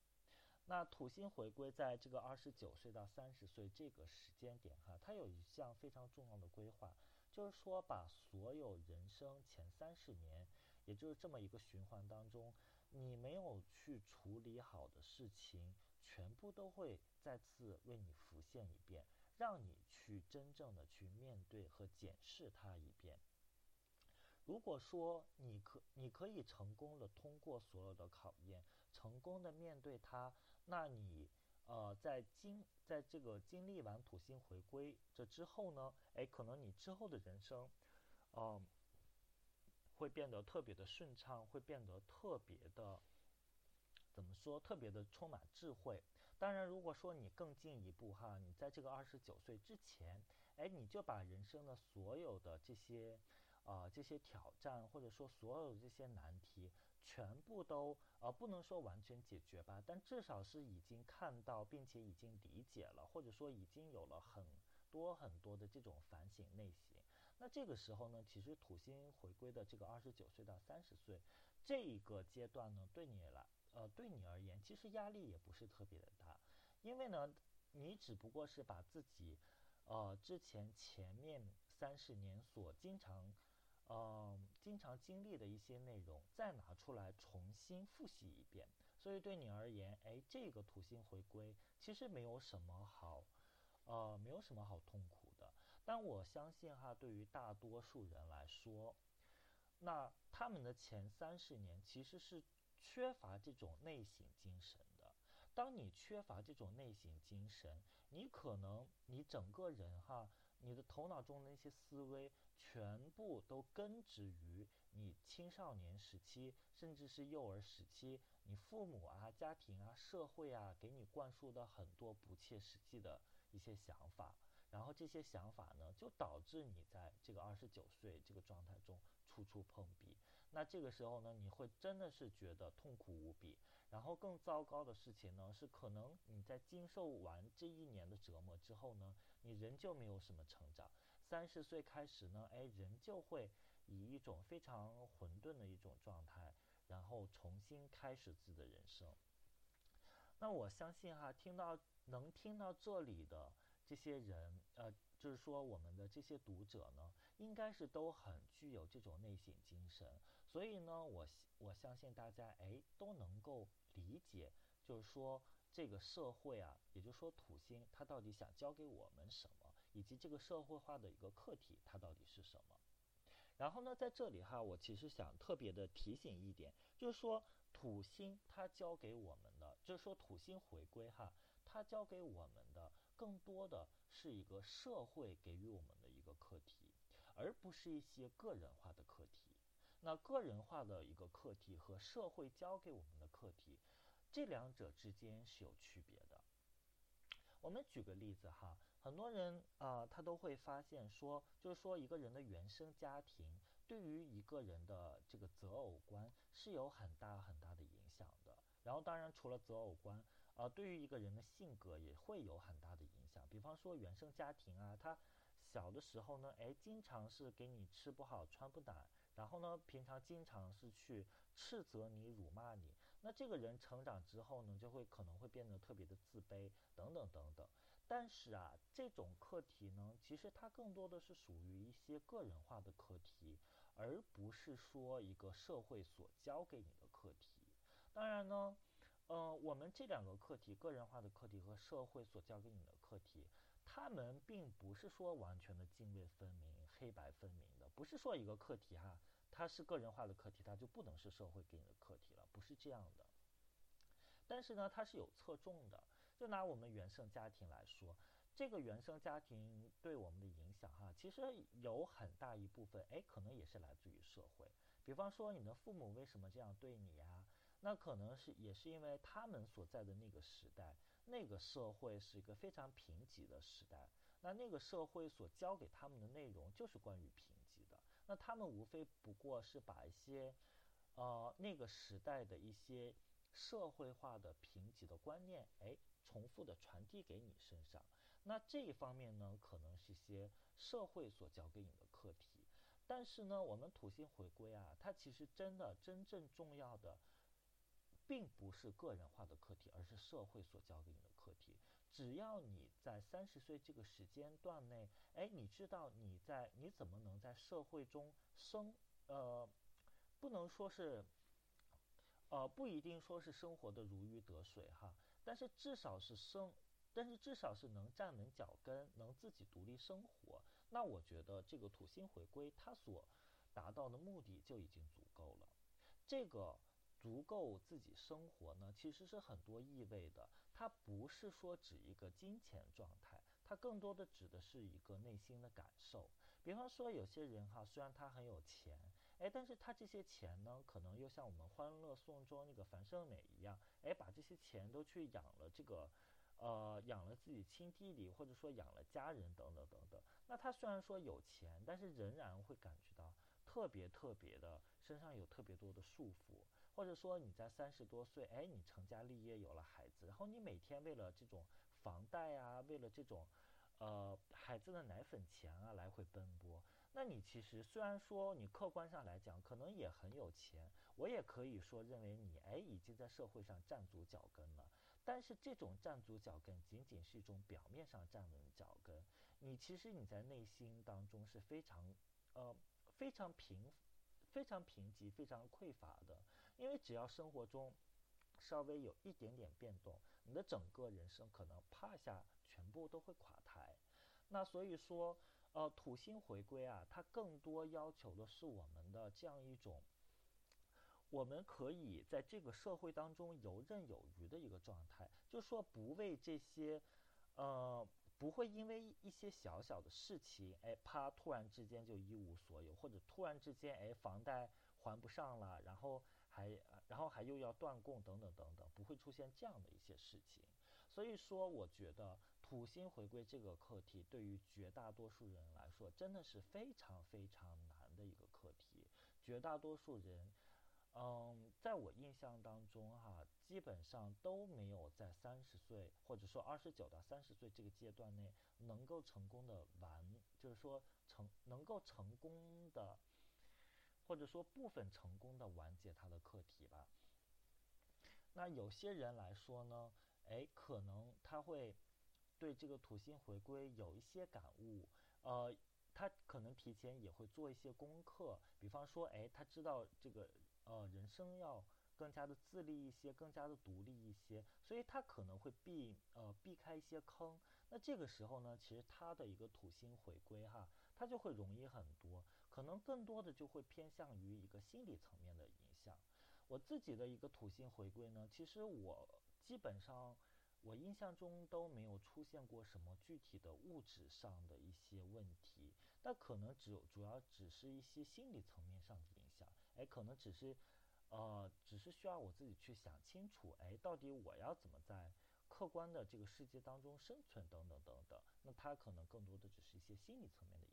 那土星回归在这个二十九岁到三十岁这个时间点哈，它有一项非常重要的规划，就是说把所有人生前三十年，也就是这么一个循环当中，你没有去处理好的事情，全部都会再次为你浮现一遍，让你去真正的去面对和检视它一遍。如果说你可你可以成功的通过所有的考验，成功的面对它。那你，呃，在经在这个经历完土星回归这之后呢，哎，可能你之后的人生，嗯，会变得特别的顺畅，会变得特别的，怎么说，特别的充满智慧。当然，如果说你更进一步哈，你在这个二十九岁之前，哎，你就把人生的所有的这些，呃，这些挑战或者说所有的这些难题。全部都呃不能说完全解决吧，但至少是已经看到并且已经理解了，或者说已经有了很多很多的这种反省内省。那这个时候呢，其实土星回归的这个二十九岁到三十岁这一个阶段呢，对你来呃对你而言，其实压力也不是特别的大，因为呢，你只不过是把自己呃之前前面三十年所经常。嗯，经常经历的一些内容，再拿出来重新复习一遍。所以对你而言，哎，这个土星回归其实没有什么好，呃，没有什么好痛苦的。但我相信哈，对于大多数人来说，那他们的前三十年其实是缺乏这种内省精神的。当你缺乏这种内省精神，你可能你整个人哈，你的头脑中的那些思维。全部都根植于你青少年时期，甚至是幼儿时期，你父母啊、家庭啊、社会啊给你灌输的很多不切实际的一些想法，然后这些想法呢，就导致你在这个二十九岁这个状态中处处碰壁。那这个时候呢，你会真的是觉得痛苦无比。然后更糟糕的事情呢，是可能你在经受完这一年的折磨之后呢，你仍旧没有什么成长。三十岁开始呢，哎，人就会以一种非常混沌的一种状态，然后重新开始自己的人生。那我相信哈，听到能听到这里的这些人，呃，就是说我们的这些读者呢，应该是都很具有这种内省精神。所以呢，我我相信大家哎都能够理解，就是说这个社会啊，也就是说土星它到底想教给我们什么。以及这个社会化的一个课题，它到底是什么？然后呢，在这里哈，我其实想特别的提醒一点，就是说土星它教给我们的，就是说土星回归哈，它教给我们的更多的是一个社会给予我们的一个课题，而不是一些个人化的课题。那个人化的一个课题和社会教给我们的课题，这两者之间是有区别的。我们举个例子哈。很多人啊，他都会发现说，就是说一个人的原生家庭对于一个人的这个择偶观是有很大很大的影响的。然后，当然除了择偶观，呃，对于一个人的性格也会有很大的影响。比方说原生家庭啊，他小的时候呢，哎，经常是给你吃不好穿不暖，然后呢，平常经常是去斥责你、辱骂你。那这个人成长之后呢，就会可能会变得特别的自卑，等等等等。但是啊，这种课题呢，其实它更多的是属于一些个人化的课题，而不是说一个社会所教给你的课题。当然呢，呃，我们这两个课题，个人化的课题和社会所教给你的课题，他们并不是说完全的泾渭分明、黑白分明，不是说一个课题哈，它是个人化的课题，它就不能是社会给你的课题了，不是这样的。但是呢，它是有侧重的。就拿我们原生家庭来说，这个原生家庭对我们的影响哈，其实有很大一部分，哎，可能也是来自于社会。比方说，你的父母为什么这样对你呀？那可能是也是因为他们所在的那个时代，那个社会是一个非常贫瘠的时代。那那个社会所教给他们的内容就是关于贫。那他们无非不过是把一些，呃，那个时代的一些社会化的贫瘠的观念，哎，重复的传递给你身上。那这一方面呢，可能是一些社会所教给你的课题。但是呢，我们土星回归啊，它其实真的真正重要的。并不是个人化的课题，而是社会所教给你的课题。只要你在三十岁这个时间段内，哎，你知道你在你怎么能在社会中生，呃，不能说是，呃，不一定说是生活的如鱼得水哈，但是至少是生，但是至少是能站稳脚跟，能自己独立生活。那我觉得这个土星回归它所达到的目的就已经足够了。这个。足够自己生活呢，其实是很多意味的。它不是说指一个金钱状态，它更多的指的是一个内心的感受。比方说，有些人哈，虽然他很有钱，哎，但是他这些钱呢，可能又像我们《欢乐颂》中那个樊胜美一样，哎，把这些钱都去养了这个，呃，养了自己亲弟弟，或者说养了家人等等等等。那他虽然说有钱，但是仍然会感觉到特别特别的，身上有特别多的束缚。或者说你在三十多岁，哎，你成家立业有了孩子，然后你每天为了这种房贷啊，为了这种，呃，孩子的奶粉钱啊来回奔波。那你其实虽然说你客观上来讲可能也很有钱，我也可以说认为你哎已经在社会上站足脚跟了。但是这种站足脚跟仅仅是一种表面上站稳脚跟，你其实你在内心当中是非常，呃，非常贫，非常贫瘠、非常匮乏的。因为只要生活中稍微有一点点变动，你的整个人生可能啪下全部都会垮台。那所以说，呃，土星回归啊，它更多要求的是我们的这样一种，我们可以在这个社会当中游刃有余的一个状态，就说不为这些，呃，不会因为一些小小的事情，哎，啪突然之间就一无所有，或者突然之间哎房贷还不上了，然后。还，然后还又要断供等等等等，不会出现这样的一些事情。所以说，我觉得土星回归这个课题，对于绝大多数人来说，真的是非常非常难的一个课题。绝大多数人，嗯，在我印象当中哈，基本上都没有在三十岁或者说二十九到三十岁这个阶段内，能够成功的完，就是说成能够成功的。或者说部分成功的完结他的课题吧。那有些人来说呢，哎，可能他会对这个土星回归有一些感悟，呃，他可能提前也会做一些功课，比方说，哎，他知道这个呃人生要更加的自立一些，更加的独立一些，所以他可能会避呃避开一些坑。那这个时候呢，其实他的一个土星回归哈，他就会容易很多。可能更多的就会偏向于一个心理层面的影响。我自己的一个土星回归呢，其实我基本上我印象中都没有出现过什么具体的物质上的一些问题，那可能只有主要只是一些心理层面上的影响。哎，可能只是，呃，只是需要我自己去想清楚，哎，到底我要怎么在客观的这个世界当中生存等等等等。那它可能更多的只是一些心理层面的。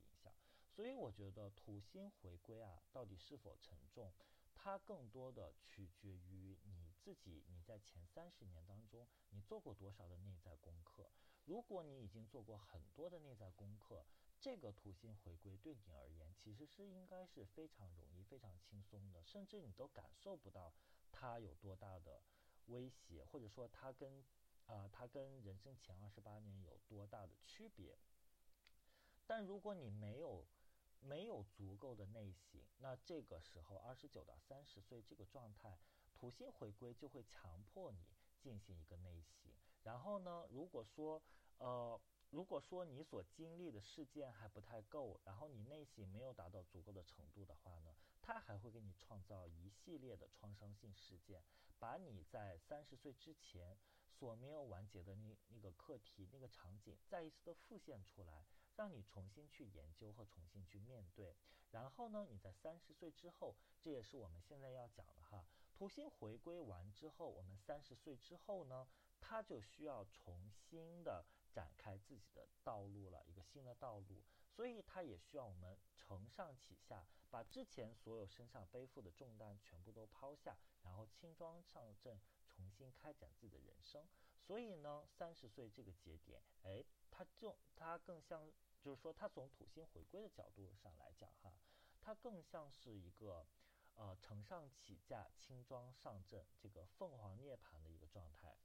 所以我觉得土星回归啊，到底是否沉重，它更多的取决于你自己。你在前三十年当中，你做过多少的内在功课？如果你已经做过很多的内在功课，这个土星回归对你而言，其实是应该是非常容易、非常轻松的，甚至你都感受不到它有多大的威胁，或者说它跟啊，它跟人生前二十八年有多大的区别。但如果你没有，没有足够的内省，那这个时候二十九到三十岁这个状态，土星回归就会强迫你进行一个内省。然后呢，如果说呃如果说你所经历的事件还不太够，然后你内心没有达到足够的程度的话呢，它还会给你创造一系列的创伤性事件，把你在三十岁之前所没有完结的那那个课题、那个场景再一次的复现出来，让你重新去研究和重新去面对。然后呢，你在三十岁之后，这也是我们现在要讲的哈，土星回归完之后，我们三十岁之后呢，它就需要重新的。展开自己的道路了，一个新的道路，所以它也需要我们承上启下，把之前所有身上背负的重担全部都抛下，然后轻装上阵，重新开展自己的人生。所以呢，三十岁这个节点，哎，它就它更像，就是说，它从土星回归的角度上来讲哈，它更像是一个，呃，承上启下，轻装上阵，这个凤凰涅槃的一个状态。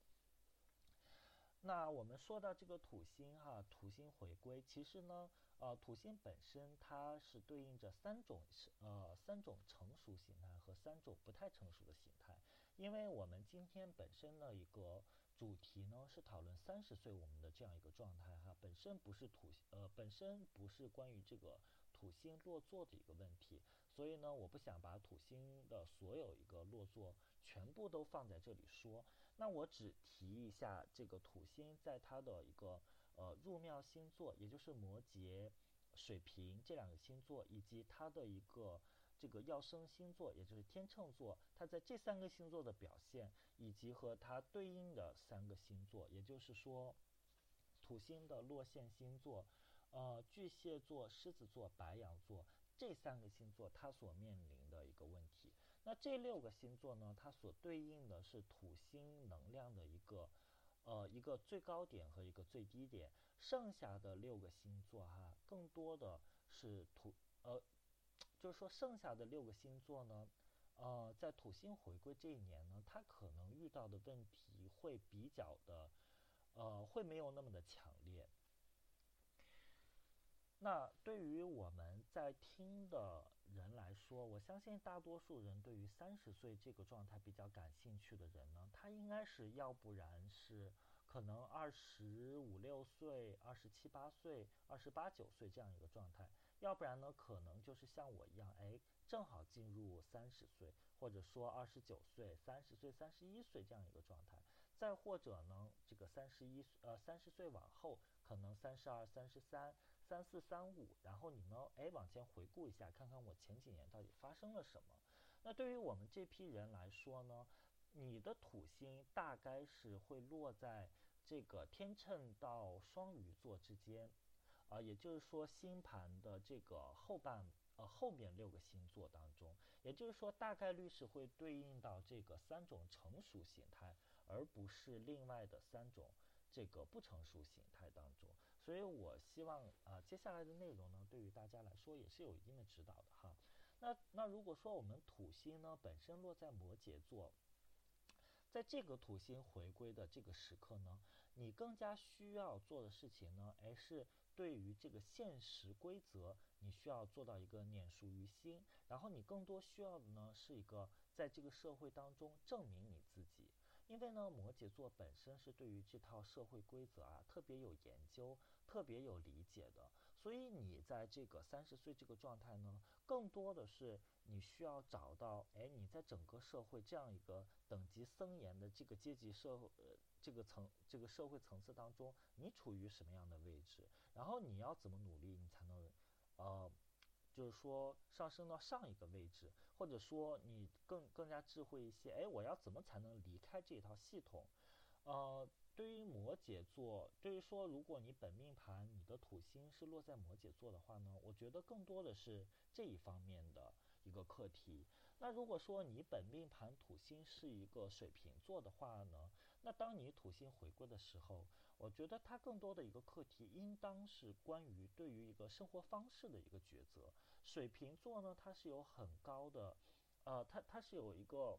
那我们说到这个土星哈，土星回归，其实呢，呃，土星本身它是对应着三种是呃三种成熟形态和三种不太成熟的形态。因为我们今天本身的一个主题呢是讨论三十岁我们的这样一个状态哈，本身不是土呃本身不是关于这个土星落座的一个问题，所以呢，我不想把土星的所有一个落座全部都放在这里说。那我只提一下这个土星在它的一个呃入庙星座，也就是摩羯、水瓶这两个星座，以及它的一个这个要生星座，也就是天秤座，它在这三个星座的表现，以及和它对应的三个星座，也就是说土星的落线星座，呃巨蟹座、狮子座、白羊座这三个星座，它所面临的一个问题。那这六个星座呢？它所对应的是土星能量的一个，呃，一个最高点和一个最低点。剩下的六个星座哈，更多的是土，呃，就是说剩下的六个星座呢，呃，在土星回归这一年呢，它可能遇到的问题会比较的，呃，会没有那么的强烈。那对于我们在听的。人来说，我相信大多数人对于三十岁这个状态比较感兴趣的人呢，他应该是要不然是可能二十五六岁、二十七八岁、二十八九岁这样一个状态，要不然呢，可能就是像我一样，哎，正好进入三十岁，或者说二十九岁、三十岁、三十一岁这样一个状态，再或者呢，这个三十一呃三十岁往后，可能三十二、三十三。三四三五，然后你呢？哎，往前回顾一下，看看我前几年到底发生了什么。那对于我们这批人来说呢，你的土星大概是会落在这个天秤到双鱼座之间，啊，也就是说星盘的这个后半呃后面六个星座当中，也就是说大概率是会对应到这个三种成熟形态，而不是另外的三种这个不成熟形态当中。所以我希望啊，接下来的内容呢，对于大家来说也是有一定的指导的哈。那那如果说我们土星呢本身落在摩羯座，在这个土星回归的这个时刻呢，你更加需要做的事情呢，哎是对于这个现实规则，你需要做到一个碾熟于心，然后你更多需要的呢是一个在这个社会当中证明你自己。因为呢，摩羯座本身是对于这套社会规则啊特别有研究。特别有理解的，所以你在这个三十岁这个状态呢，更多的是你需要找到，哎，你在整个社会这样一个等级森严的这个阶级社会呃这个层这个社会层次当中，你处于什么样的位置？然后你要怎么努力，你才能，呃，就是说上升到上一个位置，或者说你更更加智慧一些，哎，我要怎么才能离开这套系统？呃。对于摩羯座，对于说，如果你本命盘你的土星是落在摩羯座的话呢，我觉得更多的是这一方面的一个课题。那如果说你本命盘土星是一个水瓶座的话呢，那当你土星回归的时候，我觉得它更多的一个课题应当是关于对于一个生活方式的一个抉择。水瓶座呢，它是有很高的，呃，它它是有一个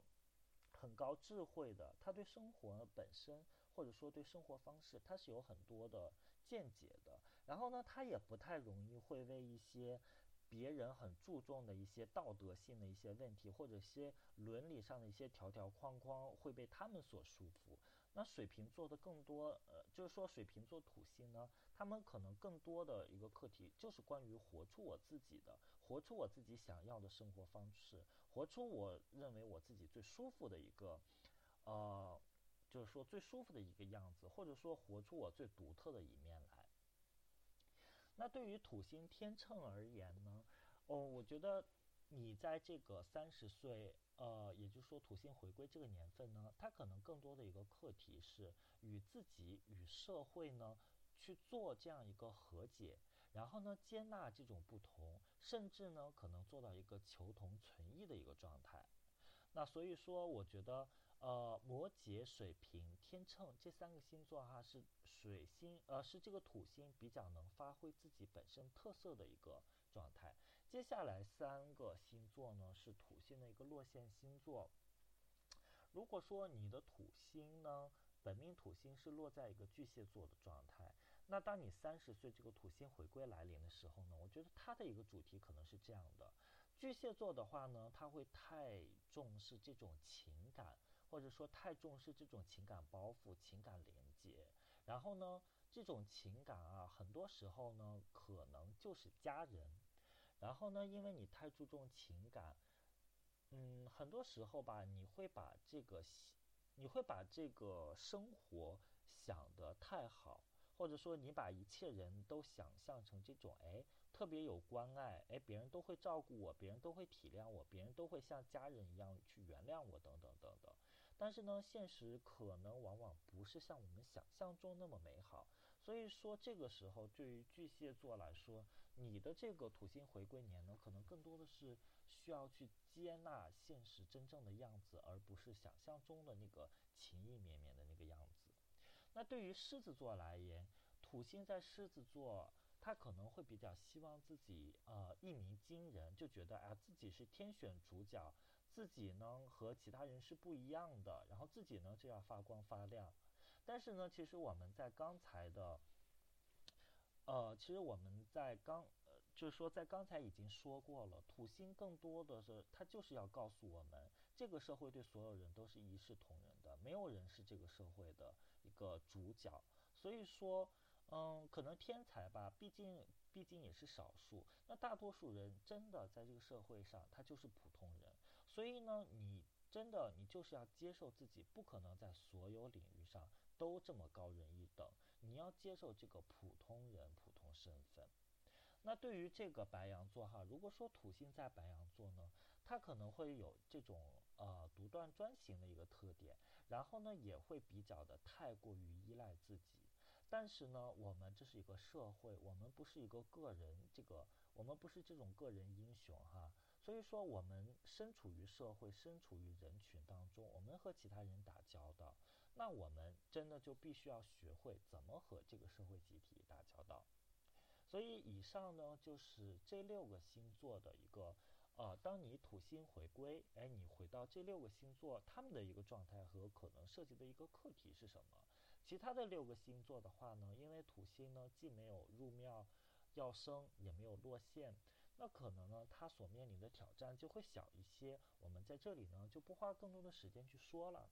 很高智慧的，它对生活本身。或者说对生活方式，他是有很多的见解的。然后呢，他也不太容易会为一些别人很注重的一些道德性的一些问题，或者些伦理上的一些条条框框会被他们所束缚。那水瓶座的更多，呃，就是说水瓶座土星呢，他们可能更多的一个课题就是关于活出我自己的，活出我自己想要的生活方式，活出我认为我自己最舒服的一个，呃，就是说最舒服的一个样子，或者说活出我最独特的一面来。那对于土星天秤而言呢，哦，我觉得你在这个三十岁，呃，也就是说土星回归这个年份呢，它可能更多的一个课题是与自己与社会呢去做这样一个和解，然后呢接纳这种不同，甚至呢可能做到一个求同存异的一个状态。那所以说，我觉得。呃，摩羯、水瓶、天秤这三个星座哈，是水星，呃，是这个土星比较能发挥自己本身特色的一个状态。接下来三个星座呢，是土星的一个落线星座。如果说你的土星呢，本命土星是落在一个巨蟹座的状态，那当你三十岁这个土星回归来临的时候呢，我觉得它的一个主题可能是这样的：巨蟹座的话呢，他会太重视这种情感。或者说太重视这种情感包袱、情感连接，然后呢，这种情感啊，很多时候呢，可能就是家人。然后呢，因为你太注重情感，嗯，很多时候吧，你会把这个，你会把这个生活想得太好，或者说你把一切人都想象成这种，哎，特别有关爱，哎，别人都会照顾我，别人都会体谅我，别人都会像家人一样去原谅我，等等等等。但是呢，现实可能往往不是像我们想象中那么美好，所以说这个时候对于巨蟹座来说，你的这个土星回归年呢，可能更多的是需要去接纳现实真正的样子，而不是想象中的那个情意绵绵的那个样子。那对于狮子座来言，土星在狮子座，他可能会比较希望自己呃一鸣惊人，就觉得啊自己是天选主角。自己呢和其他人是不一样的，然后自己呢就要发光发亮。但是呢，其实我们在刚才的，呃，其实我们在刚，呃，就是说在刚才已经说过了，土星更多的是它就是要告诉我们，这个社会对所有人都是一视同仁的，没有人是这个社会的一个主角。所以说，嗯，可能天才吧，毕竟毕竟也是少数，那大多数人真的在这个社会上，他就是普通人。所以呢，你真的你就是要接受自己不可能在所有领域上都这么高人一等，你要接受这个普通人普通身份。那对于这个白羊座哈，如果说土星在白羊座呢，它可能会有这种呃独断专行的一个特点，然后呢也会比较的太过于依赖自己。但是呢，我们这是一个社会，我们不是一个个人，这个我们不是这种个人英雄哈。所以说，我们身处于社会，身处于人群当中，我们和其他人打交道，那我们真的就必须要学会怎么和这个社会集体打交道。所以，以上呢就是这六个星座的一个，呃，当你土星回归，哎，你回到这六个星座，他们的一个状态和可能涉及的一个课题是什么？其他的六个星座的话呢，因为土星呢既没有入庙要生，也没有落线。那可能呢，他所面临的挑战就会小一些。我们在这里呢，就不花更多的时间去说了。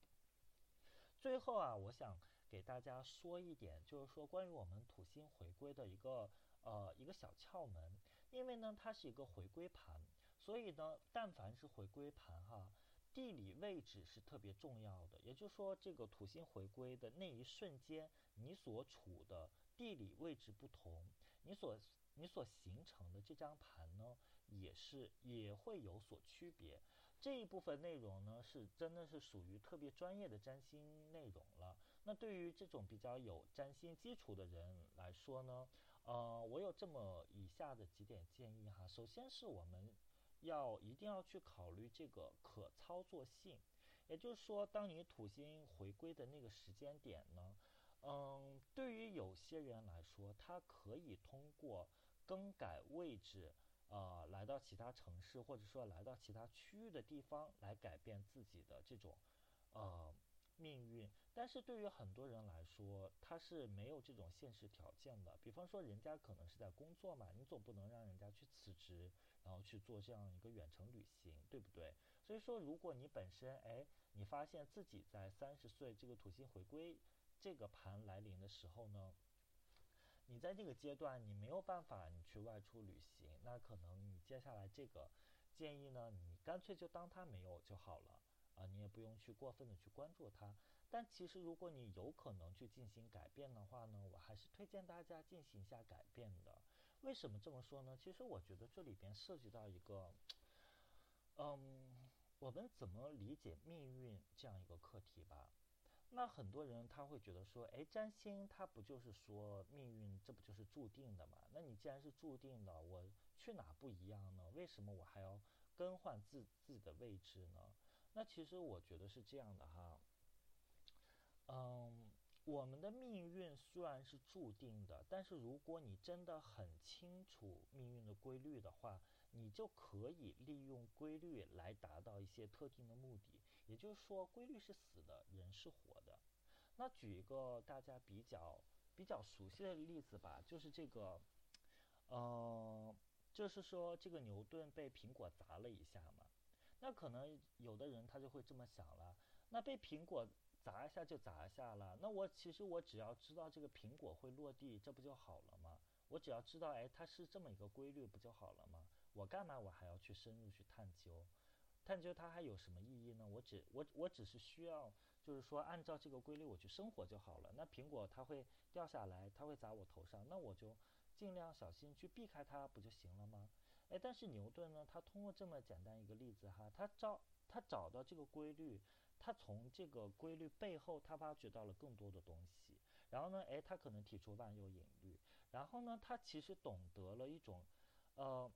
最后啊，我想给大家说一点，就是说关于我们土星回归的一个呃一个小窍门。因为呢，它是一个回归盘，所以呢，但凡是回归盘哈，地理位置是特别重要的。也就是说，这个土星回归的那一瞬间，你所处的地理位置不同，你所。你所形成的这张盘呢，也是也会有所区别。这一部分内容呢，是真的是属于特别专业的占星内容了。那对于这种比较有占星基础的人来说呢，呃，我有这么以下的几点建议哈。首先是我们要一定要去考虑这个可操作性，也就是说，当你土星回归的那个时间点呢，嗯，对于有些人来说，他可以通过更改位置，呃，来到其他城市，或者说来到其他区域的地方，来改变自己的这种，呃，命运，但是对于很多人来说，他是没有这种现实条件的。比方说，人家可能是在工作嘛，你总不能让人家去辞职，然后去做这样一个远程旅行，对不对？所以说，如果你本身哎，你发现自己在三十岁这个土星回归这个盘来临的时候呢，你在这个阶段你没有办法你去外出旅行，那可能你接下来这个建议呢，你干脆就当它没有就好了。啊，你也不用去过分的去关注它。但其实，如果你有可能去进行改变的话呢，我还是推荐大家进行一下改变的。为什么这么说呢？其实我觉得这里边涉及到一个，嗯，我们怎么理解命运这样一个课题吧。那很多人他会觉得说，哎，占星它不就是说命运，这不就是注定的嘛？那你既然是注定的，我去哪不一样呢？为什么我还要更换自自己的位置呢？那其实我觉得是这样的哈，嗯，我们的命运虽然是注定的，但是如果你真的很清楚命运的规律的话，你就可以利用规律来达到一些特定的目的。也就是说，规律是死的，人是活的。那举一个大家比较比较熟悉的例子吧，就是这个，呃，就是说这个牛顿被苹果砸了一下嘛。那可能有的人他就会这么想了，那被苹果砸一下就砸一下了，那我其实我只要知道这个苹果会落地，这不就好了吗？我只要知道，哎，它是这么一个规律，不就好了吗？我干嘛我还要去深入去探究，探究它还有什么意义呢？我只我我只是需要，就是说按照这个规律我去生活就好了。那苹果它会掉下来，它会砸我头上，那我就尽量小心去避开它，不就行了吗？哎，但是牛顿呢？他通过这么简单一个例子哈，他找他找到这个规律，他从这个规律背后，他挖掘到了更多的东西。然后呢，哎，他可能提出万有引力。然后呢，他其实懂得了一种，呃，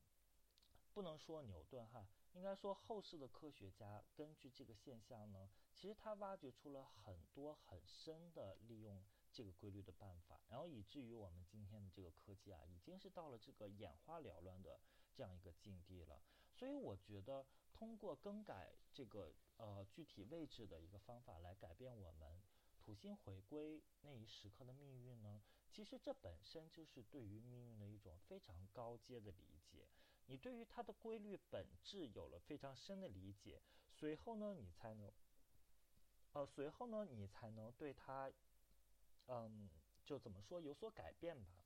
不能说牛顿哈，应该说后世的科学家根据这个现象呢，其实他挖掘出了很多很深的利用这个规律的办法。然后以至于我们今天的这个科技啊，已经是到了这个眼花缭乱的。这样一个境地了，所以我觉得通过更改这个呃具体位置的一个方法来改变我们土星回归那一时刻的命运呢，其实这本身就是对于命运的一种非常高阶的理解。你对于它的规律本质有了非常深的理解，随后呢，你才能呃随后呢，你才能对它嗯就怎么说有所改变吧。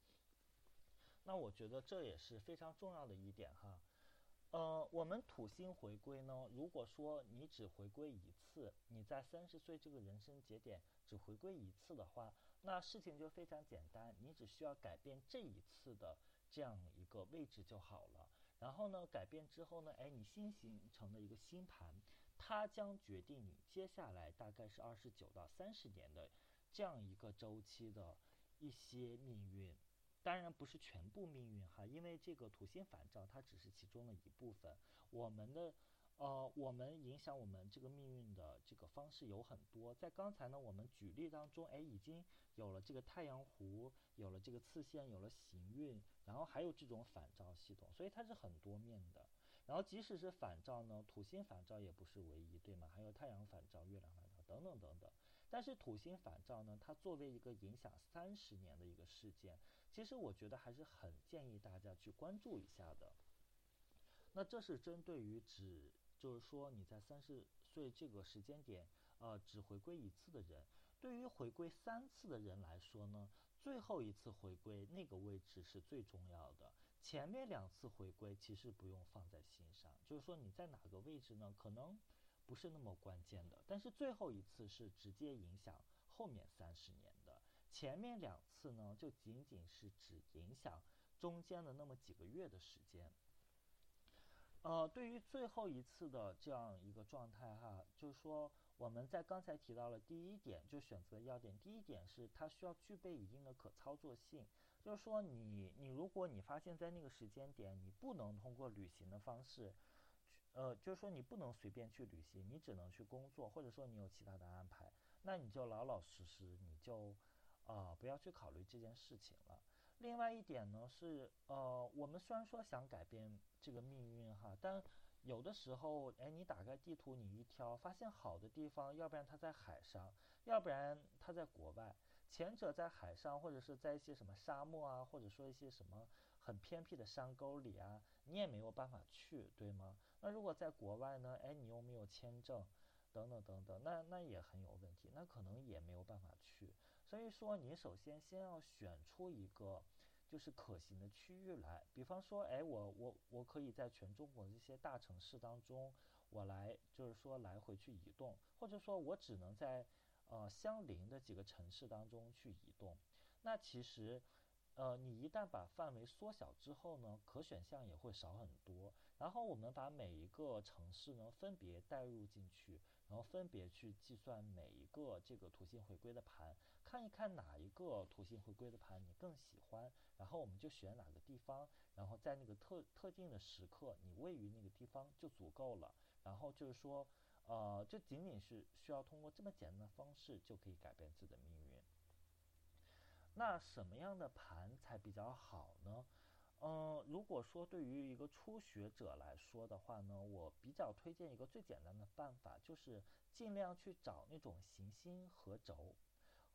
那我觉得这也是非常重要的一点哈，呃，我们土星回归呢，如果说你只回归一次，你在三十岁这个人生节点只回归一次的话，那事情就非常简单，你只需要改变这一次的这样一个位置就好了。然后呢，改变之后呢，哎，你新形成的一个星盘，它将决定你接下来大概是二十九到三十年的这样一个周期的一些命运。当然不是全部命运哈，因为这个土星反照它只是其中的一部分。我们的，呃，我们影响我们这个命运的这个方式有很多。在刚才呢，我们举例当中，哎，已经有了这个太阳弧，有了这个次线，有了行运，然后还有这种反照系统，所以它是很多面的。然后即使是反照呢，土星反照也不是唯一，对吗？还有太阳反照、月亮反照等等等等。但是土星反照呢，它作为一个影响三十年的一个事件。其实我觉得还是很建议大家去关注一下的。那这是针对于只就是说你在三十岁这个时间点，呃，只回归一次的人，对于回归三次的人来说呢，最后一次回归那个位置是最重要的。前面两次回归其实不用放在心上，就是说你在哪个位置呢，可能不是那么关键的。但是最后一次是直接影响后面三十年的。前面两次呢，就仅仅是只影响中间的那么几个月的时间。呃，对于最后一次的这样一个状态哈，就是说我们在刚才提到了第一点，就选择要点。第一点是它需要具备一定的可操作性，就是说你你如果你发现在那个时间点你不能通过旅行的方式，呃，就是说你不能随便去旅行，你只能去工作，或者说你有其他的安排，那你就老老实实你就。啊，不要去考虑这件事情了。另外一点呢是，呃，我们虽然说想改变这个命运哈，但有的时候，哎，你打开地图，你一挑，发现好的地方，要不然它在海上，要不然它在国外。前者在海上，或者是在一些什么沙漠啊，或者说一些什么很偏僻的山沟里啊，你也没有办法去，对吗？那如果在国外呢？哎，你又没有签证，等等等等，那那也很有问题，那可能也没有办法去。所以说，你首先先要选出一个就是可行的区域来，比方说，哎，我我我可以在全中国这些大城市当中，我来就是说来回去移动，或者说我只能在。呃，相邻的几个城市当中去移动，那其实，呃，你一旦把范围缩小之后呢，可选项也会少很多。然后我们把每一个城市呢分别带入进去，然后分别去计算每一个这个图形回归的盘，看一看哪一个图形回归的盘你更喜欢，然后我们就选哪个地方，然后在那个特特定的时刻你位于那个地方就足够了。然后就是说。呃，就仅仅是需要通过这么简单的方式就可以改变自己的命运。那什么样的盘才比较好呢？嗯，如果说对于一个初学者来说的话呢，我比较推荐一个最简单的办法，就是尽量去找那种行星合轴。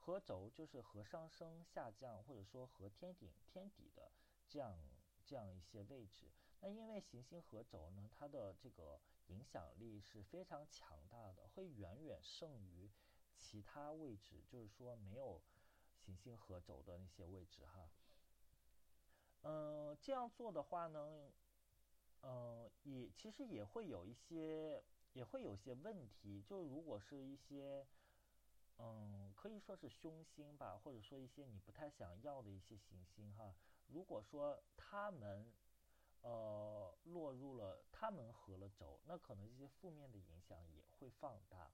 合轴就是和上升、下降，或者说和天顶、天底的这样这样一些位置。那因为行星合轴呢，它的这个。影响力是非常强大的，会远远胜于其他位置，就是说没有行星合轴的那些位置哈。嗯，这样做的话呢，嗯，也其实也会有一些，也会有些问题。就如果是一些，嗯，可以说是凶星吧，或者说一些你不太想要的一些行星哈，如果说它们。呃，落入了他们合了轴，那可能这些负面的影响也会放大。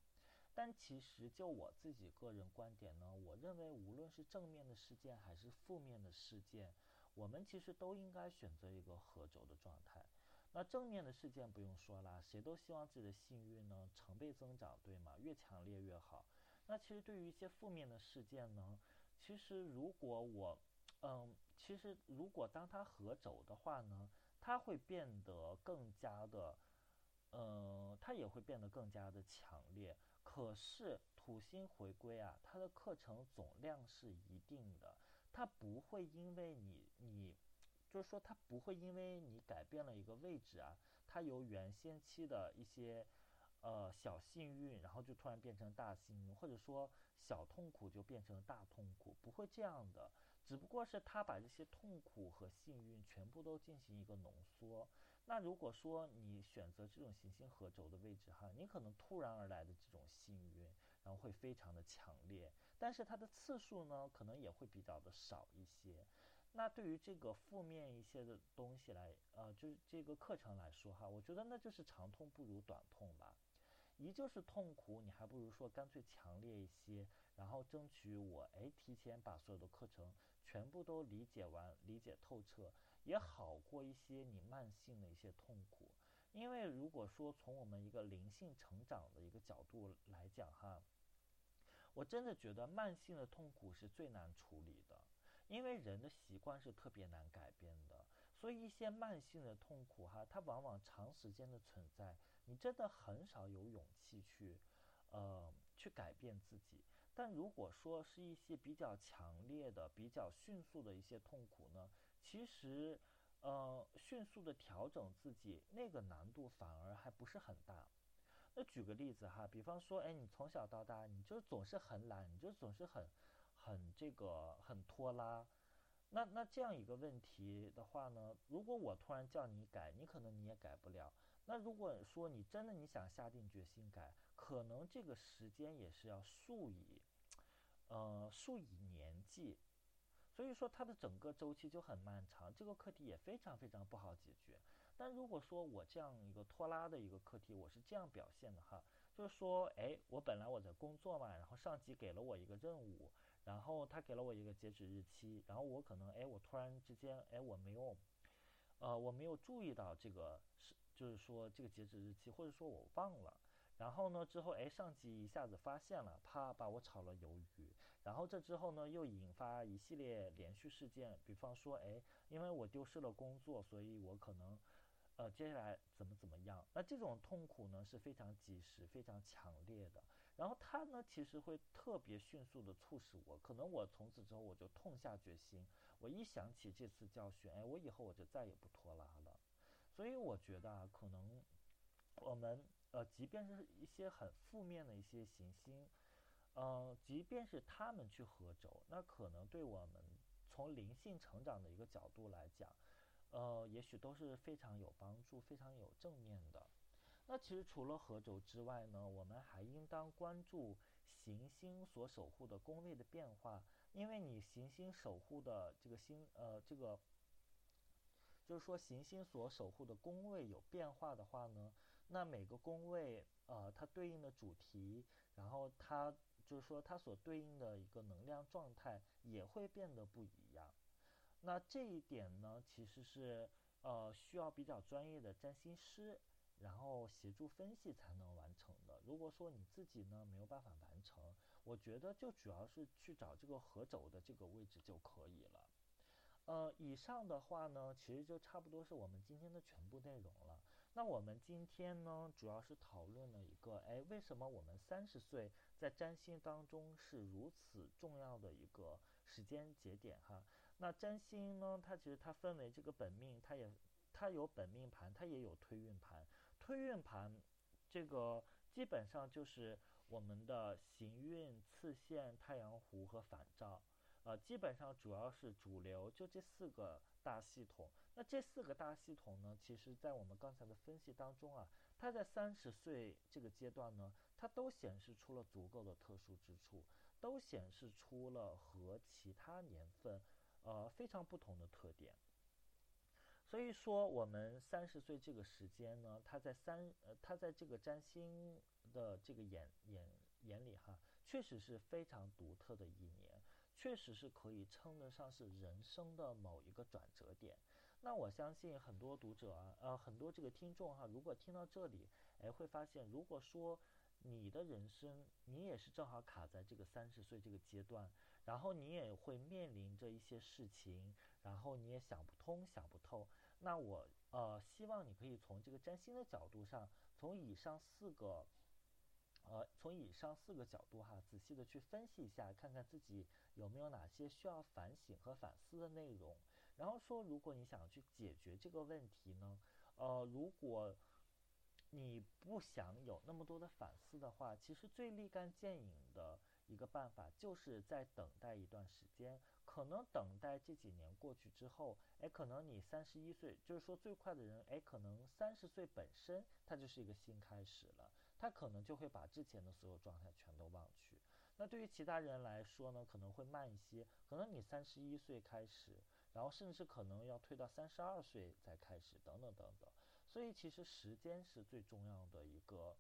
但其实就我自己个人观点呢，我认为无论是正面的事件还是负面的事件，我们其实都应该选择一个合轴的状态。那正面的事件不用说啦，谁都希望自己的幸运呢成倍增长，对吗？越强烈越好。那其实对于一些负面的事件呢，其实如果我，嗯，其实如果当它合轴的话呢？它会变得更加的，嗯，它也会变得更加的强烈。可是土星回归啊，它的课程总量是一定的，它不会因为你你，就是说它不会因为你改变了一个位置啊，它由原先期的一些呃小幸运，然后就突然变成大幸运，或者说小痛苦就变成大痛苦，不会这样的。只不过是他把这些痛苦和幸运全部都进行一个浓缩。那如果说你选择这种行星合轴的位置哈，你可能突然而来的这种幸运，然后会非常的强烈，但是它的次数呢，可能也会比较的少一些。那对于这个负面一些的东西来，呃，就是这个课程来说哈，我觉得那就是长痛不如短痛吧。一就是痛苦，你还不如说干脆强烈一些，然后争取我哎提前把所有的课程。全部都理解完、理解透彻，也好过一些你慢性的一些痛苦。因为如果说从我们一个灵性成长的一个角度来讲哈，我真的觉得慢性的痛苦是最难处理的，因为人的习惯是特别难改变的。所以一些慢性的痛苦哈，它往往长时间的存在，你真的很少有勇气去，呃，去改变自己。但如果说是一些比较强烈的、比较迅速的一些痛苦呢，其实，呃，迅速的调整自己那个难度反而还不是很大。那举个例子哈，比方说，哎，你从小到大你就总是很懒，你就总是很、很这个很拖拉。那那这样一个问题的话呢，如果我突然叫你改，你可能你也改不了。那如果说你真的你想下定决心改，可能这个时间也是要数以，呃，数以年计，所以说它的整个周期就很漫长，这个课题也非常非常不好解决。但如果说我这样一个拖拉的一个课题，我是这样表现的哈，就是说，哎，我本来我在工作嘛，然后上级给了我一个任务，然后他给了我一个截止日期，然后我可能，哎，我突然之间，哎，我没有，呃，我没有注意到这个是，就是说这个截止日期，或者说我忘了。然后呢，之后哎，上级一下子发现了，啪把我炒了鱿鱼。然后这之后呢，又引发一系列连续事件，比方说哎，因为我丢失了工作，所以我可能，呃，接下来怎么怎么样？那这种痛苦呢是非常及时、非常强烈的。然后它呢，其实会特别迅速的促使我，可能我从此之后我就痛下决心，我一想起这次教训，哎，我以后我就再也不拖拉了。所以我觉得啊，可能我们呃，即便是一些很负面的一些行星，呃，即便是他们去合轴，那可能对我们从灵性成长的一个角度来讲，呃，也许都是非常有帮助、非常有正面的。那其实除了合轴之外呢，我们还应当关注行星所守护的宫位的变化，因为你行星守护的这个星，呃，这个就是说行星所守护的宫位有变化的话呢，那每个宫位，呃，它对应的主题，然后它就是说它所对应的一个能量状态也会变得不一样。那这一点呢，其实是呃需要比较专业的占星师。然后协助分析才能完成的。如果说你自己呢没有办法完成，我觉得就主要是去找这个合轴的这个位置就可以了。呃，以上的话呢，其实就差不多是我们今天的全部内容了。那我们今天呢，主要是讨论了一个，哎，为什么我们三十岁在占星当中是如此重要的一个时间节点哈？那占星呢，它其实它分为这个本命，它也它有本命盘，它也有推运盘。推运盘，这个基本上就是我们的行运、次线、太阳弧和反照，呃，基本上主要是主流，就这四个大系统。那这四个大系统呢，其实在我们刚才的分析当中啊，它在三十岁这个阶段呢，它都显示出了足够的特殊之处，都显示出了和其他年份，呃，非常不同的特点。所以说，我们三十岁这个时间呢，他在三呃，他在这个占星的这个眼眼眼里哈，确实是非常独特的一年，确实是可以称得上是人生的某一个转折点。那我相信很多读者啊，呃，很多这个听众哈，如果听到这里，哎，会发现，如果说你的人生你也是正好卡在这个三十岁这个阶段，然后你也会面临着一些事情，然后你也想不通、想不透。那我呃希望你可以从这个占星的角度上，从以上四个，呃，从以上四个角度哈，仔细的去分析一下，看看自己有没有哪些需要反省和反思的内容。然后说，如果你想去解决这个问题呢，呃，如果你不想有那么多的反思的话，其实最立竿见影的一个办法，就是在等待一段时间。可能等待这几年过去之后，哎，可能你三十一岁，就是说最快的人，哎，可能三十岁本身它就是一个新开始了，他可能就会把之前的所有状态全都忘去。那对于其他人来说呢，可能会慢一些，可能你三十一岁开始，然后甚至可能要推到三十二岁再开始，等等等等。所以其实时间是最重要的一个，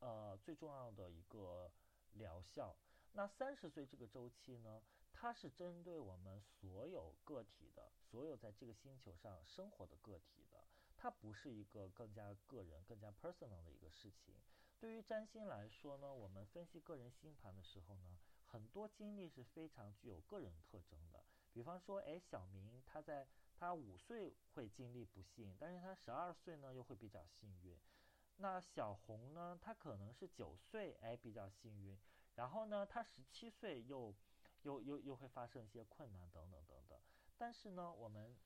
呃，最重要的一个疗效。那三十岁这个周期呢？它是针对我们所有个体的，所有在这个星球上生活的个体的，它不是一个更加个人、更加 personal 的一个事情。对于占星来说呢，我们分析个人星盘的时候呢，很多经历是非常具有个人特征的。比方说，哎，小明他在他五岁会经历不幸，但是他十二岁呢又会比较幸运。那小红呢，他可能是九岁，哎，比较幸运，然后呢，他十七岁又。又又又会发生一些困难等等等等，但是呢，我们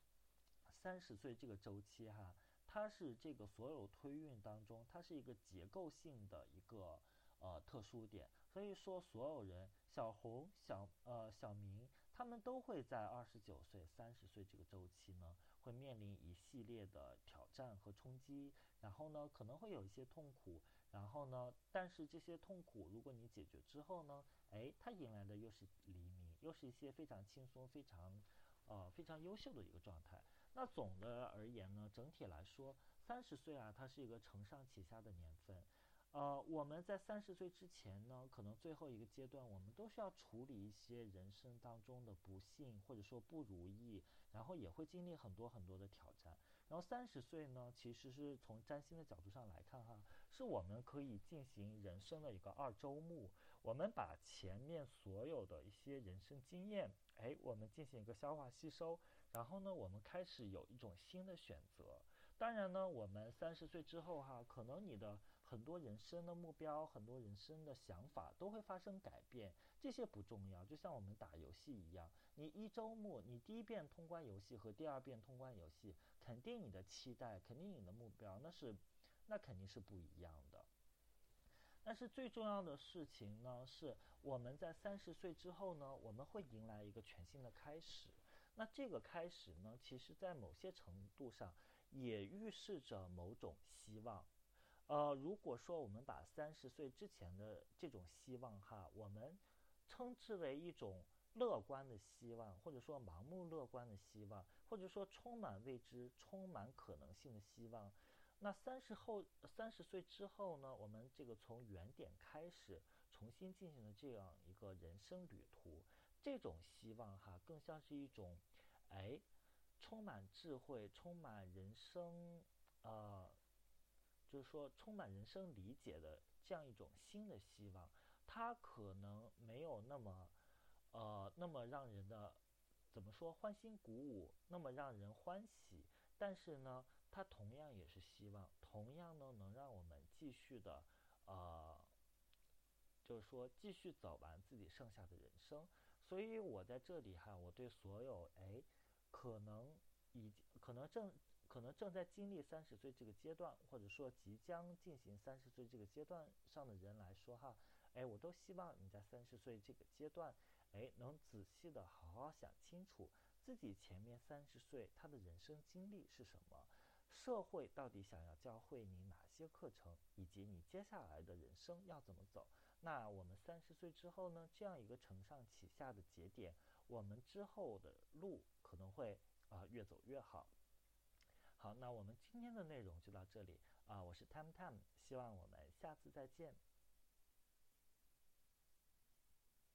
三十岁这个周期哈，它是这个所有推运当中，它是一个结构性的一个呃特殊点，所以说所有人小红小呃小明他们都会在二十九岁三十岁这个周期呢，会面临一系列的挑战和冲击，然后呢可能会有一些痛苦，然后呢，但是这些痛苦如果你解决之后呢。哎，它迎来的又是黎明，又是一些非常轻松、非常，呃，非常优秀的一个状态。那总的而言呢，整体来说，三十岁啊，它是一个承上启下的年份。呃，我们在三十岁之前呢，可能最后一个阶段，我们都需要处理一些人生当中的不幸或者说不如意，然后也会经历很多很多的挑战。然后三十岁呢，其实是从占星的角度上来看哈，是我们可以进行人生的一个二周目。我们把前面所有的一些人生经验，哎，我们进行一个消化吸收，然后呢，我们开始有一种新的选择。当然呢，我们三十岁之后哈，可能你的很多人生的目标、很多人生的想法都会发生改变，这些不重要。就像我们打游戏一样，你一周目你第一遍通关游戏和第二遍通关游戏，肯定你的期待，肯定你的目标，那是那肯定是不一样的。但是最重要的事情呢，是我们在三十岁之后呢，我们会迎来一个全新的开始。那这个开始呢，其实在某些程度上。也预示着某种希望，呃，如果说我们把三十岁之前的这种希望哈，我们称之为一种乐观的希望，或者说盲目乐观的希望，或者说充满未知、充满可能性的希望，那三十后三十岁之后呢，我们这个从原点开始重新进行的这样一个人生旅途，这种希望哈，更像是一种，哎。充满智慧、充满人生，呃，就是说充满人生理解的这样一种新的希望，它可能没有那么，呃，那么让人的怎么说欢欣鼓舞，那么让人欢喜，但是呢，它同样也是希望，同样呢能让我们继续的，呃，就是说继续走完自己剩下的人生。所以我在这里哈，我对所有哎。可能已经可能正可能正在经历三十岁这个阶段，或者说即将进行三十岁这个阶段上的人来说哈，哎，我都希望你在三十岁这个阶段，哎，能仔细的好好想清楚自己前面三十岁他的人生经历是什么，社会到底想要教会你哪些课程，以及你接下来的人生要怎么走。那我们三十岁之后呢，这样一个承上启下的节点。我们之后的路可能会啊越走越好。好，那我们今天的内容就到这里啊，我是 Time Time，希望我们下次再见。